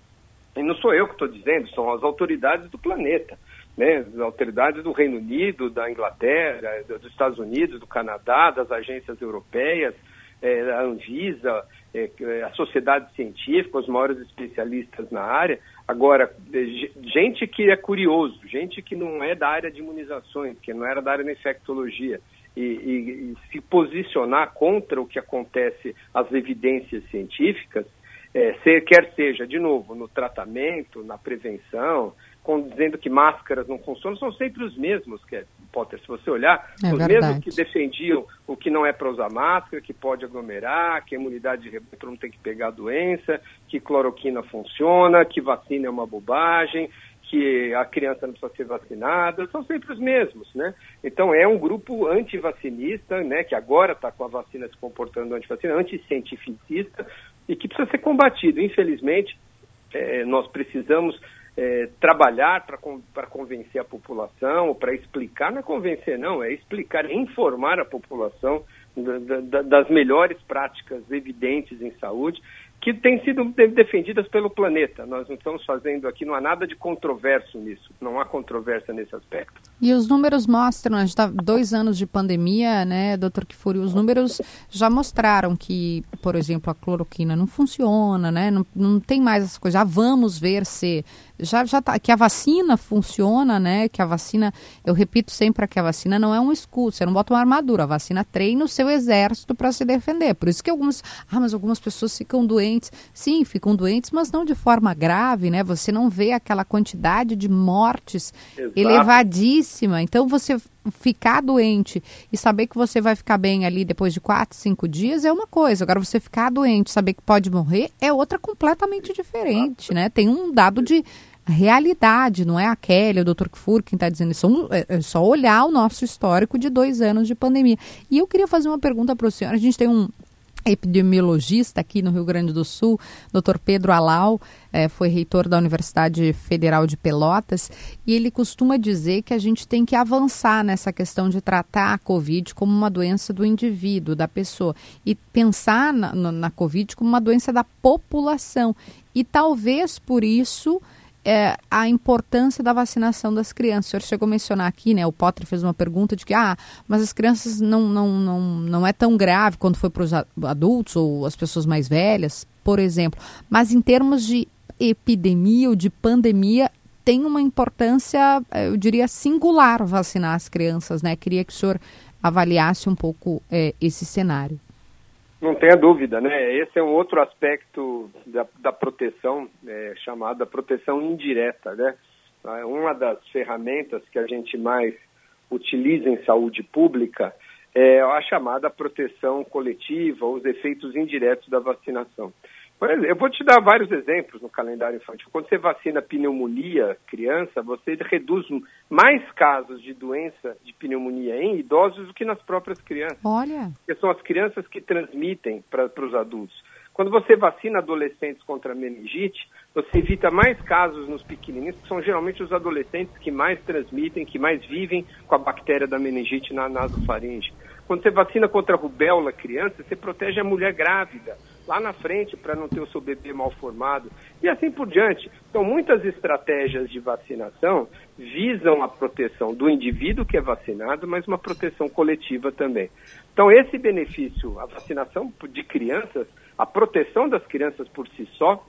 E não sou eu que estou dizendo, são as autoridades do planeta. Né, as autoridades do Reino Unido, da Inglaterra, dos Estados Unidos, do Canadá, das agências europeias, é, a Anvisa, é, a sociedade científica, os maiores especialistas na área. Agora, gente que é curioso, gente que não é da área de imunizações, que não era da área da infectologia, e, e, se posicionar contra o que acontece, as evidências científicas, é, ser, quer seja, de novo, no tratamento, na prevenção, com, dizendo que máscaras não funcionam, são sempre os mesmos, que é, Potter, se você olhar, é os verdade. mesmos que defendiam o que não é para usar máscara, que pode aglomerar, que a imunidade de rebanho não tem que pegar a doença, que cloroquina funciona, que vacina é uma bobagem, que a criança não precisa ser vacinada, são sempre os mesmos, né? Então é um grupo antivacinista, né, que agora está com a vacina se comportando antivacina, anticientificista, e que precisa ser combatido. Infelizmente, é, nós precisamos é, trabalhar para convencer a população, para explicar, não é convencer não, é explicar, informar a população da, da, das melhores práticas evidentes em saúde que têm sido defendidas pelo planeta. Nós não estamos fazendo aqui, não há nada de controverso nisso, não há controvérsia nesse aspecto.
E os números mostram, a gente está dois anos de pandemia, né, doutor Kifuri, os números já mostraram que, por exemplo, a cloroquina não funciona, né, não, não tem mais essas coisas, já vamos ver se já já tá, que a vacina funciona, né? Que a vacina, eu repito sempre que a vacina não é um escudo, você não bota uma armadura, a vacina treina o seu exército para se defender. Por isso que algumas, ah, mas algumas pessoas ficam doentes. Sim, ficam doentes, mas não de forma grave, né? Você não vê aquela quantidade de mortes Exato. elevadíssima. Então você ficar doente e saber que você vai ficar bem ali depois de quatro, cinco dias é uma coisa. Agora, você ficar doente, saber que pode morrer é outra completamente diferente, né? Tem um dado de realidade, não é a Kelly, o Dr. Kfur quem está dizendo isso. É, é só olhar o nosso histórico de dois anos de pandemia. E eu queria fazer uma pergunta para o senhor. A gente tem um, epidemiologista aqui no Rio Grande do Sul, Dr. Pedro Alau, é, foi reitor da Universidade Federal de Pelotas, e ele costuma dizer que a gente tem que avançar nessa questão de tratar a Covid como uma doença do indivíduo, da pessoa, e pensar na, na Covid como uma doença da população. E talvez por isso é, a importância da vacinação das crianças. O senhor chegou a mencionar aqui, né? O Potter fez uma pergunta de que, ah, mas as crianças não, não, não, não é tão grave quando foi para os adultos ou as pessoas mais velhas, por exemplo. Mas em termos de epidemia ou de pandemia, tem uma importância, eu diria, singular vacinar as crianças, né? Queria que o senhor avaliasse um pouco é, esse cenário.
Não tenha dúvida, né? Esse é um outro aspecto da, da proteção, é, chamada proteção indireta, né? É uma das ferramentas que a gente mais utiliza em saúde pública é a chamada proteção coletiva, os efeitos indiretos da vacinação. Eu vou te dar vários exemplos no calendário infantil. Quando você vacina pneumonia criança, você reduz mais casos de doença de pneumonia em idosos do que nas próprias crianças.
Olha.
Porque são as crianças que transmitem para os adultos. Quando você vacina adolescentes contra meningite, você evita mais casos nos pequenininhos, que são geralmente os adolescentes que mais transmitem, que mais vivem com a bactéria da meningite na nasofaringe. Quando você vacina contra a rubéola criança, você protege a mulher grávida lá na frente para não ter o seu bebê mal formado e assim por diante. Então, muitas estratégias de vacinação visam a proteção do indivíduo que é vacinado, mas uma proteção coletiva também. Então, esse benefício, a vacinação de crianças, a proteção das crianças por si só,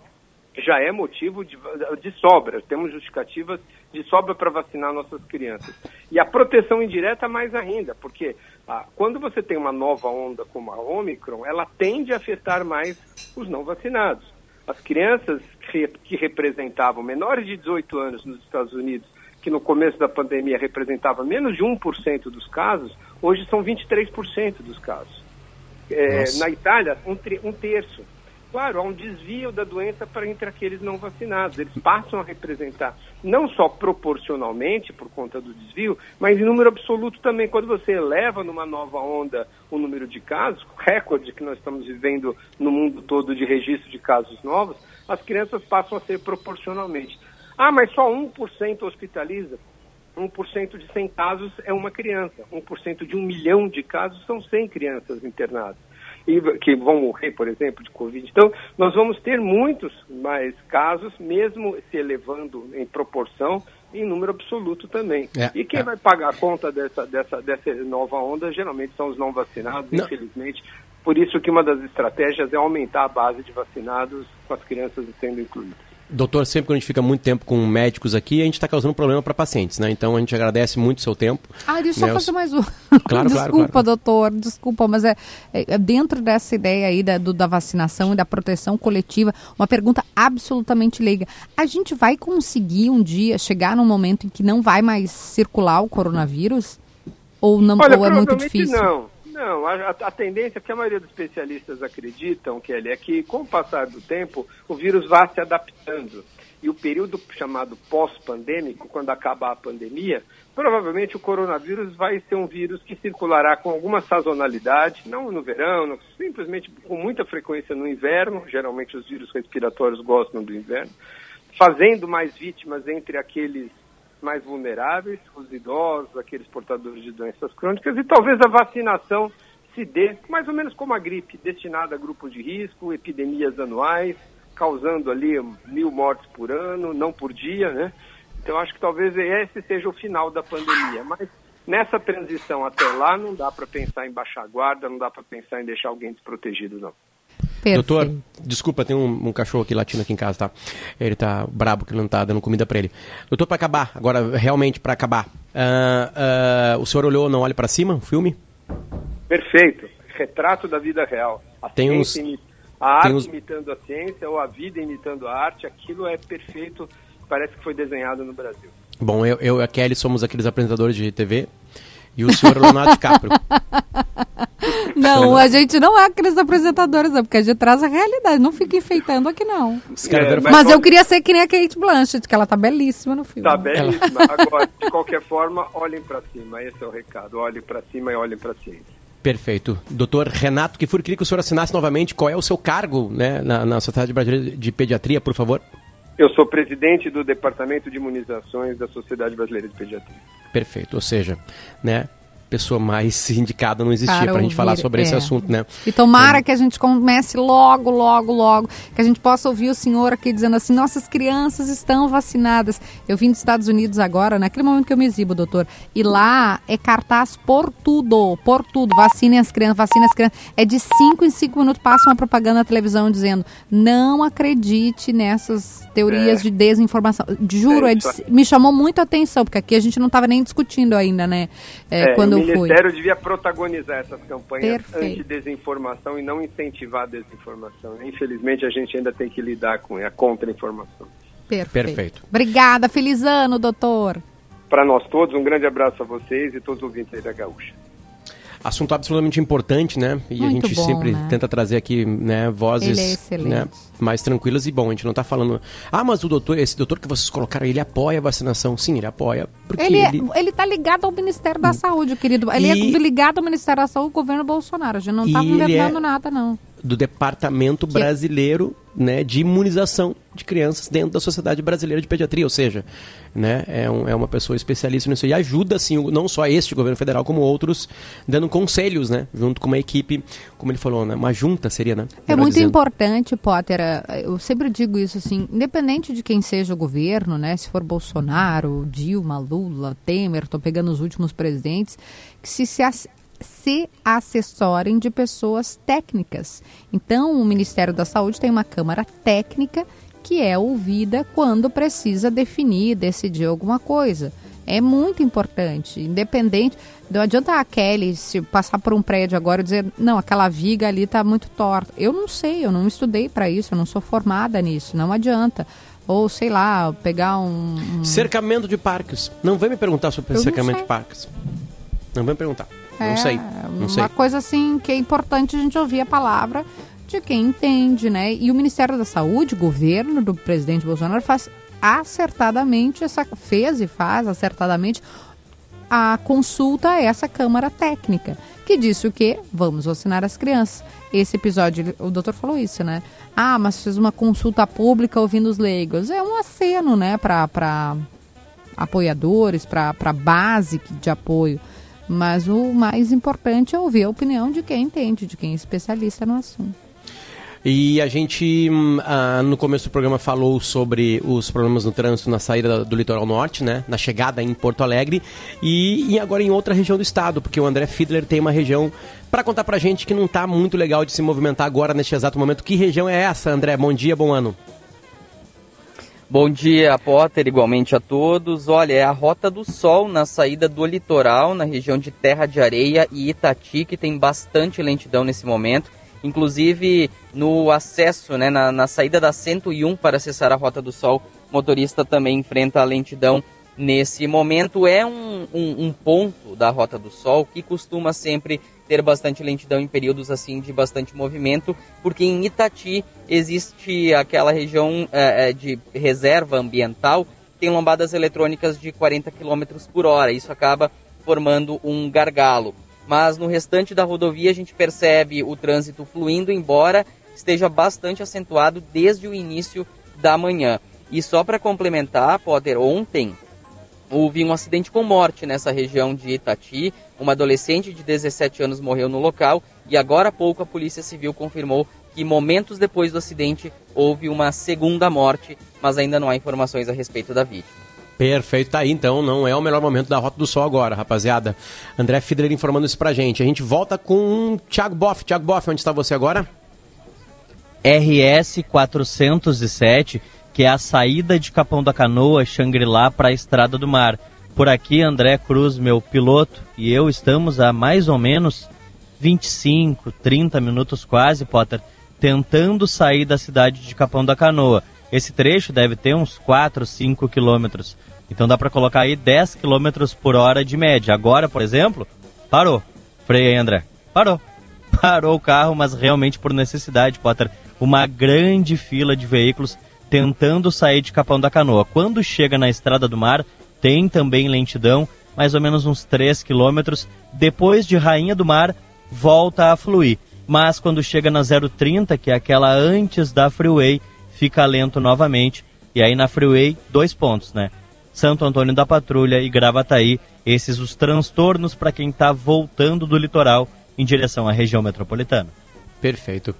já é motivo de, de sobra. Temos justificativas de sobra para vacinar nossas crianças. E a proteção indireta mais ainda, porque ah, quando você tem uma nova onda como a Omicron, ela tende a afetar mais os não vacinados. As crianças que, que representavam menores de 18 anos nos Estados Unidos, que no começo da pandemia representava menos de 1% dos casos, hoje são 23% dos casos. É, na Itália, um, um terço claro, há um desvio da doença para entre aqueles não vacinados. Eles passam a representar, não só proporcionalmente por conta do desvio, mas em número absoluto também. Quando você eleva numa nova onda o número de casos, recorde que nós estamos vivendo no mundo todo de registro de casos novos, as crianças passam a ser proporcionalmente. Ah, mas só 1% hospitaliza. 1% de 100 casos é uma criança. 1% de um milhão de casos são 100 crianças internadas e que vão morrer, por exemplo, de Covid. Então, nós vamos ter muitos mais casos, mesmo se elevando em proporção, em número absoluto também. É, e quem é. vai pagar a conta dessa, dessa, dessa nova onda geralmente são os não vacinados, não. infelizmente. Por isso que uma das estratégias é aumentar a base de vacinados com as crianças sendo incluídas.
Doutor, sempre que a gente fica muito tempo com médicos aqui, a gente está causando problema para pacientes, né? Então a gente agradece muito o seu tempo.
Ah, deixa eu
né?
só fazer mais um.
Claro,
desculpa,
claro, claro.
doutor, desculpa, mas é, é, é, dentro dessa ideia aí da, do, da vacinação e da proteção coletiva, uma pergunta absolutamente leiga. A gente vai conseguir um dia chegar num momento em que não vai mais circular o coronavírus? Ou, não,
Olha,
ou é muito difícil?
Não. Não, a, a, tendência que a maioria dos especialistas acreditam, Kelly, é que com o passar do tempo o vírus vai se adaptando. E o período chamado pós-pandêmico, quando acabar a pandemia, provavelmente o coronavírus vai ser um vírus que circulará com alguma sazonalidade, não no verão, não, simplesmente com muita frequência no inverno. Geralmente os vírus respiratórios gostam do inverno, fazendo mais vítimas entre aqueles mais vulneráveis, os idosos, aqueles portadores de doenças crônicas, e talvez a vacinação se dê, mais ou menos como a gripe, destinada a grupos de risco, epidemias anuais, causando ali mil mortes por ano, não por dia, né? Então acho que talvez esse seja o final da pandemia. Mas nessa transição até lá não dá para pensar em baixar a guarda, não dá para pensar em deixar alguém desprotegido, não.
Perfeito. Doutor, desculpa, tem um, um, cachorro aqui latindo aqui em casa, tá? Ele tá brabo que não tá dando comida para ele. Doutor, para acabar, agora realmente para acabar. Uh, uh, o senhor olhou Não Olhe para Cima, o filme?
Perfeito. Retrato da vida real. A
tem uns...
A arte uns... imitando a ciência ou a vida imitando a arte, aquilo é perfeito, parece que foi desenhado no Brasil.
Bom, eu, eu e a Kelly somos aqueles apresentadores de TV e o senhor Leonardo DiCaprio.
Não, a gente não é aqueles apresentadores, não, porque a gente traz a realidade, não fica enfeitando aqui não. É, mas, mas eu queria ser que nem a Kate Blanchett, que ela tá belíssima no filme.
Tá belíssima. Ela... Agora, de qualquer forma, olhem para cima, esse é o recado. Olhem para cima e olhem para ciência.
Perfeito. Doutor Renato Kifuri, queria que o senhor assinasse novamente qual é o seu cargo né, na, na Sociedade Brasileira de Pediatria, por favor.
Eu sou presidente do Departamento de Imunizações da Sociedade Brasileira de Pediatria.
Perfeito. Ou seja, né, pessoa mais indicada não existia para a gente falar sobre
é.
esse assunto, né?
E tomara que a gente comece logo, logo, logo, que a gente possa ouvir o senhor aqui dizendo assim, nossas crianças estão vacinadas. Eu vim dos Estados Unidos agora, naquele momento que eu me exibo, doutor, e lá é cartaz por tudo, por tudo, vacinem as crianças, vacinem as crianças. É de 5 em 5 minutos passa uma propaganda na televisão dizendo, não acredite nessas teorias
É.
de desinformação. Juro,
É
é de- me chamou muito a atenção, porque aqui a gente não estava nem discutindo ainda, né, é, quando
o
eu fui.
Ministério devia protagonizar essas campanhas
Perfeito.
anti-desinformação e não incentivar a desinformação. Infelizmente, a gente ainda tem que lidar com a contra-informação.
Perfeito.
Perfeito.
Obrigada, feliz ano, doutor.
Para nós todos, um grande abraço a vocês e todos os ouvintes aí da Gaúcha.
Assunto absolutamente importante, né? E a
Muito
gente
bom,
sempre
né?
tenta trazer aqui, né, vozes
é
né, mais tranquilas e bom, a gente não tá falando. Ah, mas o doutor, esse doutor que vocês colocaram, ele apoia a vacinação. Sim, ele apoia. Porque
Ele, é-
ele...
ele tá ligado ao Ministério da Saúde, querido. Ele
E-
é ligado ao Ministério da Saúde, governo Bolsonaro. A gente não tá
E ele
inventando
é-
nada, não.
Do Departamento Brasileiro né, de Imunização de Crianças dentro da Sociedade Brasileira de Pediatria, ou seja, né, é, um- é uma pessoa especialista nisso e ajuda, assim, não só este governo federal, como outros, dando conselhos, né, junto com uma equipe, como ele falou, né, uma junta seria, né?
É muito
dizendo.
importante, Potter. eh, Eu sempre digo isso assim, independente de quem seja o governo, né? Se for Bolsonaro, Dilma, Lula, Temer, tô pegando os últimos presidentes, que se, se, se assessorem de pessoas técnicas. Então, o Ministério da Saúde tem uma Câmara Técnica que é ouvida quando precisa definir, decidir alguma coisa. É muito importante, independente. Não adianta a Kelly se passar por um prédio agora e dizer, não, aquela viga ali está muito torta. Eu não sei, eu não estudei para isso, eu não sou formada nisso, não adianta. Ou, sei lá, pegar um. um-
Cercamento de parques. Não vem me perguntar sobre
Eu
cercamento de parques. Não vem me perguntar.
É,
não sei. Não
uma
sei.
coisa assim que é importante a gente ouvir a palavra de quem entende, né? E o Ministério da Saúde, governo do presidente Bolsonaro faz acertadamente essa fez e faz acertadamente a consulta a essa Câmara Técnica, que disse o quê? Vamos vacinar as crianças. Esse episódio, o doutor falou isso, né? Ah, mas fez uma consulta pública ouvindo os leigos. É um aceno, né, para apoiadores, para base de apoio. Mas o mais importante é ouvir a opinião de quem entende, de quem é especialista no assunto.
E a gente, ah, no começo do programa, falou sobre os problemas no trânsito na saída do litoral norte, né? Na chegada em Porto Alegre e, e agora em outra região do estado, porque o André Fiedler tem uma região para contar pra gente que não tá muito legal de se movimentar agora neste exato momento. Que região é essa, André? Bom dia, bom ano.
Bom dia, Potter, igualmente a todos. Olha, é a Rota do Sol na saída do litoral, na região de Terra de Areia e Itati, que tem bastante lentidão nesse momento. Inclusive, no acesso, né, na, na saída da 101 para acessar a Rota do Sol, o motorista também enfrenta a lentidão nesse momento. É um, um, um ponto da Rota do Sol que costuma sempre ter bastante lentidão em períodos assim de bastante movimento, porque em Itati existe aquela região eh, eh, de reserva ambiental, tem lombadas eletrônicas de 40 km por hora. Isso acaba formando um gargalo. Mas no restante da rodovia a gente percebe o trânsito fluindo, embora esteja bastante acentuado desde o início da manhã. E só para complementar, Potter, ontem houve um acidente com morte nessa região de Itati. Uma adolescente de 17 anos morreu no local e agora há pouco a Polícia Civil confirmou que momentos depois do acidente houve uma segunda morte, mas ainda não há informações a respeito da vítima.
Perfeito, tá aí então, não é o melhor momento da Rota do Sol agora, rapaziada. André Fiedler informando isso pra gente. A gente volta com o Thiago Boff. Thiago Boff, onde está você agora?
RS 407, que é a saída de Capão da Canoa, Xangri-Lá para a Estrada do Mar. Por aqui, André Cruz, meu piloto, e eu estamos a mais ou menos 25, 30 minutos quase, Potter, tentando sair da cidade de Capão da Canoa. Esse trecho deve ter uns 4, 5 quilômetros. Então dá para colocar aí 10 quilômetros por hora de média. Agora, por exemplo, parou. Freia aí, André. Parou. Parou o carro, mas realmente por necessidade, Potter. Uma grande fila de veículos tentando sair de Capão da Canoa. Quando chega na Estrada do Mar, tem também lentidão, mais ou menos uns 3 quilômetros. Depois de Rainha do Mar, volta a fluir. Mas quando chega na 030, que é aquela antes da freeway, fica lento novamente. E aí na freeway, dois pontos, né? Santo Antônio da Patrulha e Gravataí, esses os transtornos para quem está voltando do litoral em direção à região metropolitana.
Perfeito.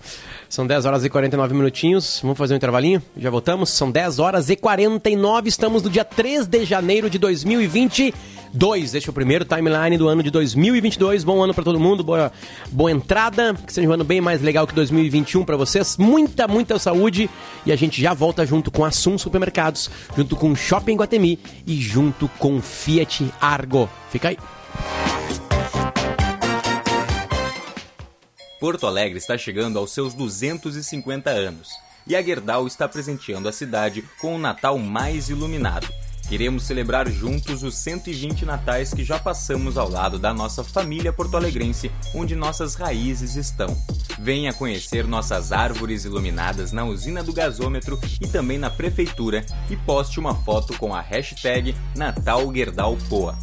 São 10 horas e 49 minutinhos. Vamos fazer um intervalinho? Já voltamos? São 10 horas e 49. Estamos no dia 3 de janeiro de 2022. Este é o primeiro timeline do ano de 2022. Bom ano para todo mundo. Boa, boa entrada. Que seja um ano bem mais legal que 2021 para vocês. Muita, muita saúde. E a gente já volta junto com a Sum Supermercados, junto com Shopping Guatemi e junto com Fiat Argo. Fica aí.
Porto Alegre está chegando aos seus 250 anos e a Gerdau está presenteando a cidade com o Natal mais iluminado. Queremos celebrar juntos os 120 natais que já passamos ao lado da nossa família porto-alegrense, onde nossas raízes estão. Venha conhecer nossas árvores iluminadas na usina do gasômetro e também na prefeitura e poste uma foto com a hashtag Natal Gerdau Poa.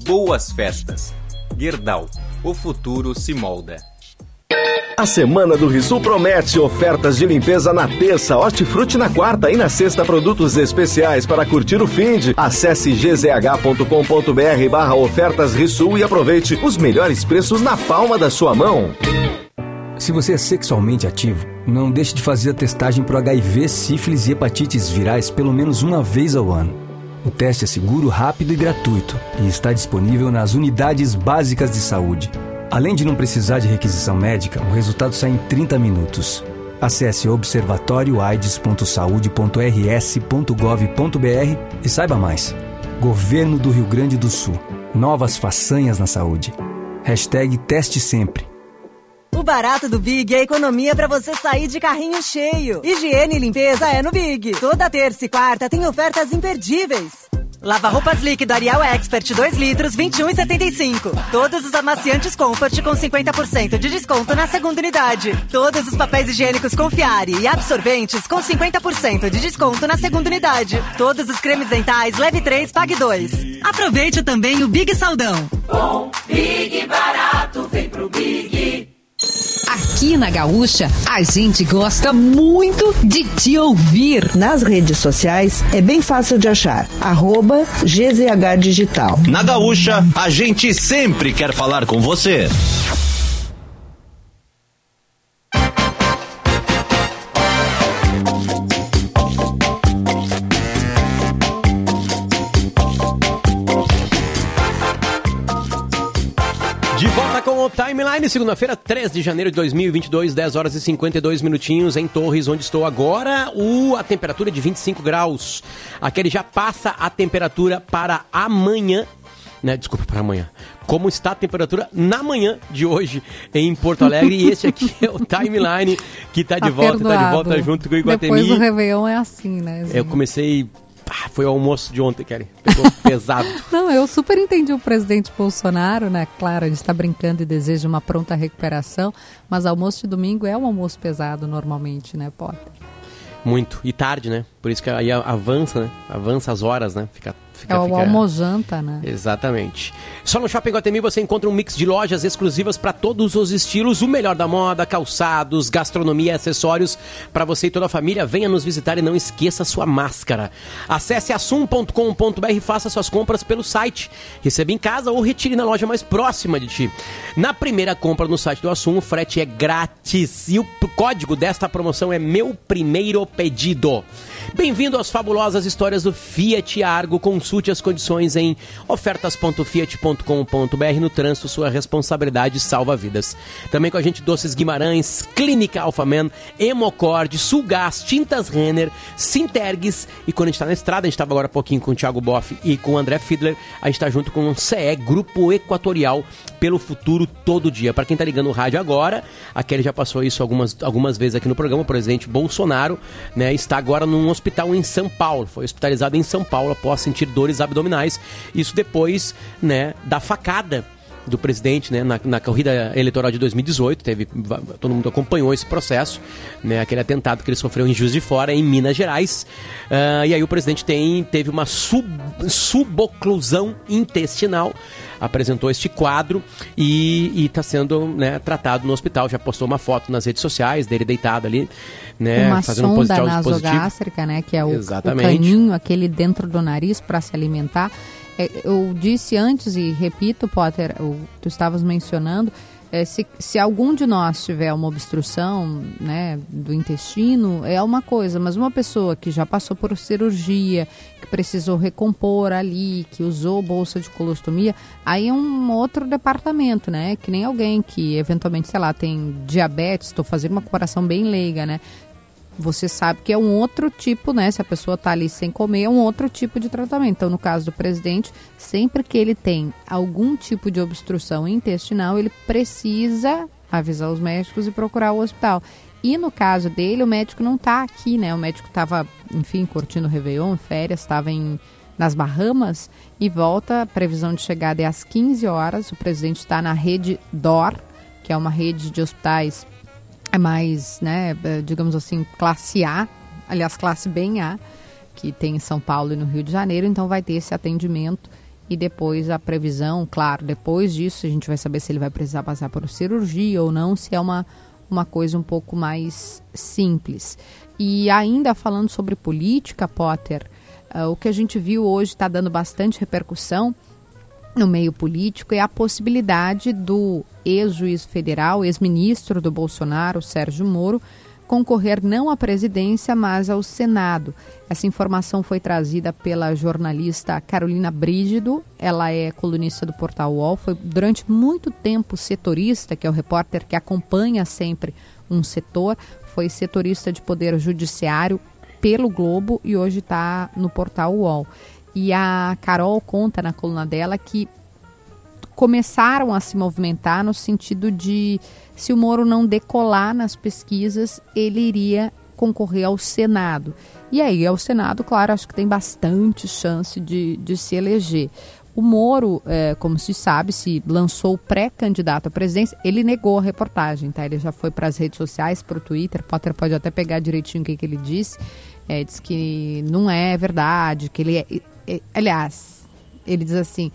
Boas festas! Gerdau, o futuro se molda.
A semana do Risul promete ofertas de limpeza na terça, hortifruti na quarta e na sexta produtos especiais para curtir o fim de. Acesse gzh.com.br barra ofertas Risul e aproveite os melhores preços na palma da sua mão.
Se você é sexualmente ativo, não deixe de fazer a testagem para HIV, sífilis e hepatites virais pelo menos uma vez ao ano. O teste é seguro, rápido e gratuito e está disponível nas unidades básicas de saúde. Além de não precisar de requisição médica, o resultado sai em 30 minutos. Acesse observatórioaids.saude.rs.gov.br e saiba mais. Governo do Rio Grande do Sul. Novas façanhas na saúde. Hashtag teste sempre.
O barato do Big é economia para você sair de carrinho cheio. Higiene e limpeza é no Big. Toda terça e quarta tem ofertas imperdíveis. Lava roupas líquido Ariel Expert 2 litros 21,75. Todos os amaciantes Comfort com 50% de desconto na segunda unidade. Todos os papéis higiênicos Confiare e absorventes com 50% de desconto na segunda unidade. Todos os cremes dentais Leve 3 Pague 2. Aproveite também o Big Saldão.
Bom, Big barato, vem pro Big. Aqui na Gaúcha, a gente gosta muito de te ouvir.
Nas redes sociais é bem fácil de achar. Arroba GZH Digital.
Na Gaúcha, a gente sempre quer falar com você.
Timeline, segunda-feira, 3 de janeiro de 2022, 10 horas e 52 minutinhos em Torres, onde estou agora. O, a temperatura é de 25 graus. Aquele já passa a temperatura para amanhã. Né, desculpa, para amanhã. Como está a temperatura na manhã de hoje em Porto Alegre. E esse aqui é o Timeline que está de
Tá
volta, está de volta junto com o Iguatemi.
Depois do Réveillon é assim, né?
Eu comecei. Pá, foi o almoço de ontem, Kelly. Pegou pesado.
Não, eu super entendi o presidente Bolsonaro, né? Claro, a gente está brincando e deseja uma pronta recuperação, mas almoço de domingo é um almoço pesado normalmente, né, Potter?
Muito. E tarde, né? Por isso que aí avança, né? Avança as horas, né? Fica, fica,
é o
fica...
almojanta, né?
Exatamente. Só no Shopping Guatemi você encontra um mix de lojas exclusivas para todos os estilos, o melhor da moda, calçados, gastronomia e acessórios para você e toda a família. Venha nos visitar e não esqueça sua máscara. Acesse assum.com.br e faça suas compras pelo site. Receba em casa ou retire na loja mais próxima de ti. Na primeira compra no site do Assum, o frete é grátis e o código desta promoção é meu primeiro pedido. Bem-vindo às fabulosas histórias do Fiat Argo. Consulte as condições em ofertas.fiat.com.br. No trânsito, sua responsabilidade salva vidas. Também com a gente Doces Guimarães, Clínica Alfaman, Hemocord, Sulgás, Tintas Renner, Sintergues. E quando a gente está na estrada, a gente estava agora há pouquinho com o Thiago Boff e com o André Fiedler, a gente está junto com o CE, Grupo Equatorial pelo Futuro todo dia. Para quem está ligando o rádio agora, a Kelly já passou isso algumas, algumas vezes aqui no programa. O presidente Bolsonaro né, está agora num hospital em São Paulo. Foi hospitalizado em São Paulo após sentir dores abdominais. Isso depois né, da facada do presidente, né, na, na, corrida eleitoral de 2018, teve, todo mundo acompanhou esse processo, né, aquele atentado que ele sofreu em Juiz de Fora, em Minas Gerais, uh, e aí o presidente tem, teve uma sub, suboclusão intestinal, apresentou este quadro e está sendo né, tratado no hospital, já postou uma foto nas redes sociais dele deitado ali, né,
uma fazendo sonda um nasogástrica, né, que é o, o caninho, aquele dentro do nariz para se alimentar, é, eu disse antes e repito, Potter, tu estavas mencionando, é, se, se algum de nós tiver uma obstrução né, do intestino, é uma coisa, mas uma pessoa que já passou por cirurgia, que precisou recompor ali, que usou bolsa de colostomia, aí é um outro departamento, né? Que nem alguém que eventualmente, sei lá, tem diabetes, estou fazendo uma comparação bem leiga, né? Você sabe que é um outro tipo, né? Se a pessoa está ali sem comer, é um outro tipo de tratamento. Então, no caso do presidente, sempre que ele tem algum tipo de obstrução intestinal, ele precisa avisar os médicos e procurar o hospital. E no caso dele, o médico não está aqui, né? O médico estava, enfim, curtindo o Réveillon, férias, estava em nas Bahamas e volta. A previsão de chegada é às 15 horas. O presidente está na rede DOR, que é uma rede de hospitais é mais, né, é, digamos assim, classe A, aliás, classe bem A, que tem em São Paulo e no Rio de Janeiro, então vai ter esse atendimento e depois a previsão, claro, depois disso a gente vai saber se ele vai precisar passar por cirurgia ou não, se é uma, uma coisa um pouco mais simples. E ainda falando sobre política, Potter, uh, o que a gente viu hoje está dando bastante repercussão no meio político é a possibilidade do ex-juiz federal, ex-ministro do Bolsonaro, Sérgio Moro, concorrer não à presidência, mas ao Senado. Essa informação foi trazida pela jornalista Carolina Brígido. Ela é colunista do portal UOL, foi durante muito tempo setorista, que é o repórter que acompanha sempre um setor, foi setorista de poder judiciário pelo Globo e hoje está no portal UOL. E a Carol conta na coluna dela que começaram a se movimentar no sentido de se o Moro não decolar nas pesquisas, ele iria concorrer ao Senado. E aí, ao Senado, claro, acho que tem bastante chance de, de se eleger. O Moro, é, como se sabe, se lançou pré-candidato à presidência, ele negou a reportagem, tá? Ele já foi para as redes sociais, para o Twitter, Potter pode até pegar direitinho o que, que ele disse. É, diz que não é verdade, que ele é, aliás, ele diz assim: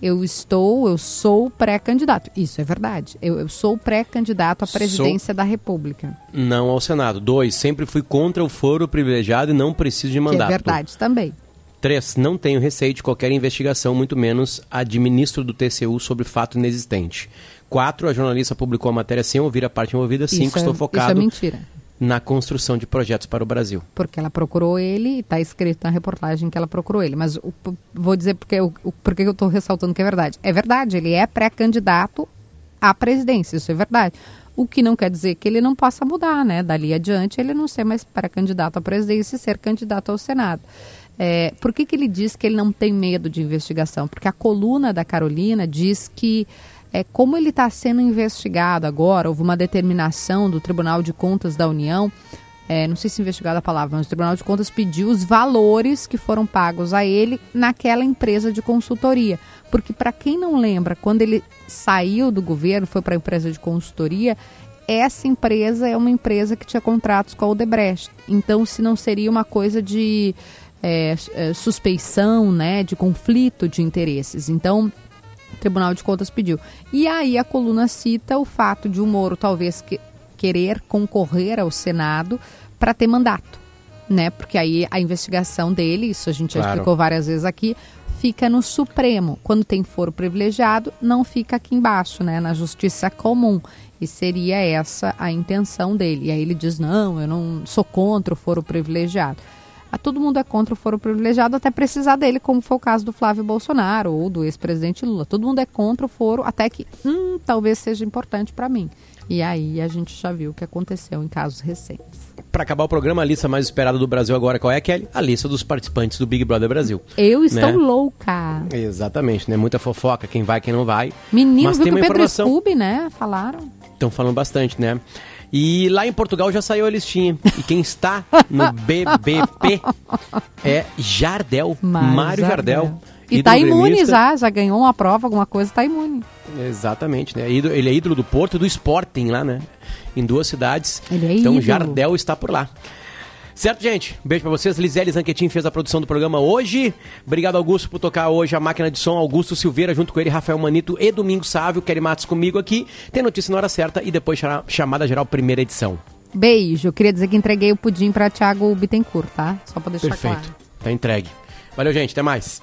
eu estou, eu sou pré-candidato. Isso é verdade. Eu, eu sou pré-candidato à presidência sou... da República.
Não ao Senado. Dois, sempre fui contra o foro privilegiado e não preciso de mandato.
Que é verdade também.
Três, não tenho receio de qualquer investigação, muito menos a de ministro do TCU sobre fato inexistente. Quatro, a jornalista publicou a matéria sem ouvir a parte envolvida. Cinco, isso estou é, focado.
Isso é mentira
na construção de projetos para o Brasil.
Porque ela procurou ele e está escrito na reportagem que ela procurou ele. Mas o, vou dizer porque, o, porque eu estou ressaltando que é verdade. É verdade, ele é pré-candidato à presidência, isso é verdade. O que não quer dizer que ele não possa mudar, né? Dali adiante ele não ser mais pré-candidato à presidência e ser candidato ao Senado. É, por que, que ele diz que ele não tem medo de investigação? Porque a coluna da Carolina diz que é, como ele está sendo investigado agora, houve uma determinação do Tribunal de Contas da União, é, não sei se investigado a palavra, mas o Tribunal de Contas pediu os valores que foram pagos a ele naquela empresa de consultoria. Porque, para quem não lembra, quando ele saiu do governo, foi para a empresa de consultoria, essa empresa é uma empresa que tinha contratos com a Odebrecht. Então, se não seria uma coisa de é, é suspeição, né, de conflito de interesses. Então, Tribunal de Contas pediu. E aí a coluna cita o fato de o Moro talvez que, querer concorrer ao Senado para ter mandato, né? Porque aí a investigação dele, isso a gente já explicou várias vezes aqui, fica no Supremo. Quando tem foro privilegiado, não fica aqui embaixo, né? Na Justiça Comum. E seria essa a intenção dele. E aí ele diz: não, eu não sou contra o foro privilegiado a todo mundo é contra o foro privilegiado até precisar dele, como foi o caso do Flávio Bolsonaro ou do ex-presidente Lula. Todo mundo é contra o foro até que, hum, talvez seja importante para mim. E aí a gente já viu o que aconteceu em casos recentes.
Para acabar o programa, a lista mais esperada do Brasil agora qual é, Kelly? A lista dos participantes do Big Brother Brasil.
Eu estou né? louca.
Exatamente, né? Muita fofoca, quem vai, quem não vai.
Menino, Mas viu tem que o Pedro informação... Scooby, né? Falaram.
Estão falando bastante, né? E lá em Portugal já saiu a listinha. E quem está no BBP é Jardel, Mário Jardel.
E tá imune já, já ganhou uma prova, alguma coisa, tá imune.
Exatamente, né? Ídolo- Ele é ídolo do Porto e do Sporting lá, né? Em duas cidades.
Ele é
então
ídolo.
Jardel está por lá. Certo, gente? Beijo pra vocês. Lisele Zanquetin fez a produção do programa hoje. Obrigado, Augusto, por tocar hoje a máquina de som. Augusto Silveira, junto com ele, Rafael Manito e Domingo Sávio. Kelly Matos comigo aqui. Tem notícia na hora certa e depois chama- chamada geral, primeira edição.
Beijo. Queria dizer que entreguei o pudim pra Thiago Bittencourt, tá? Só pra deixar
Perfeito.
claro.
Tá entregue. Valeu, gente. Até mais.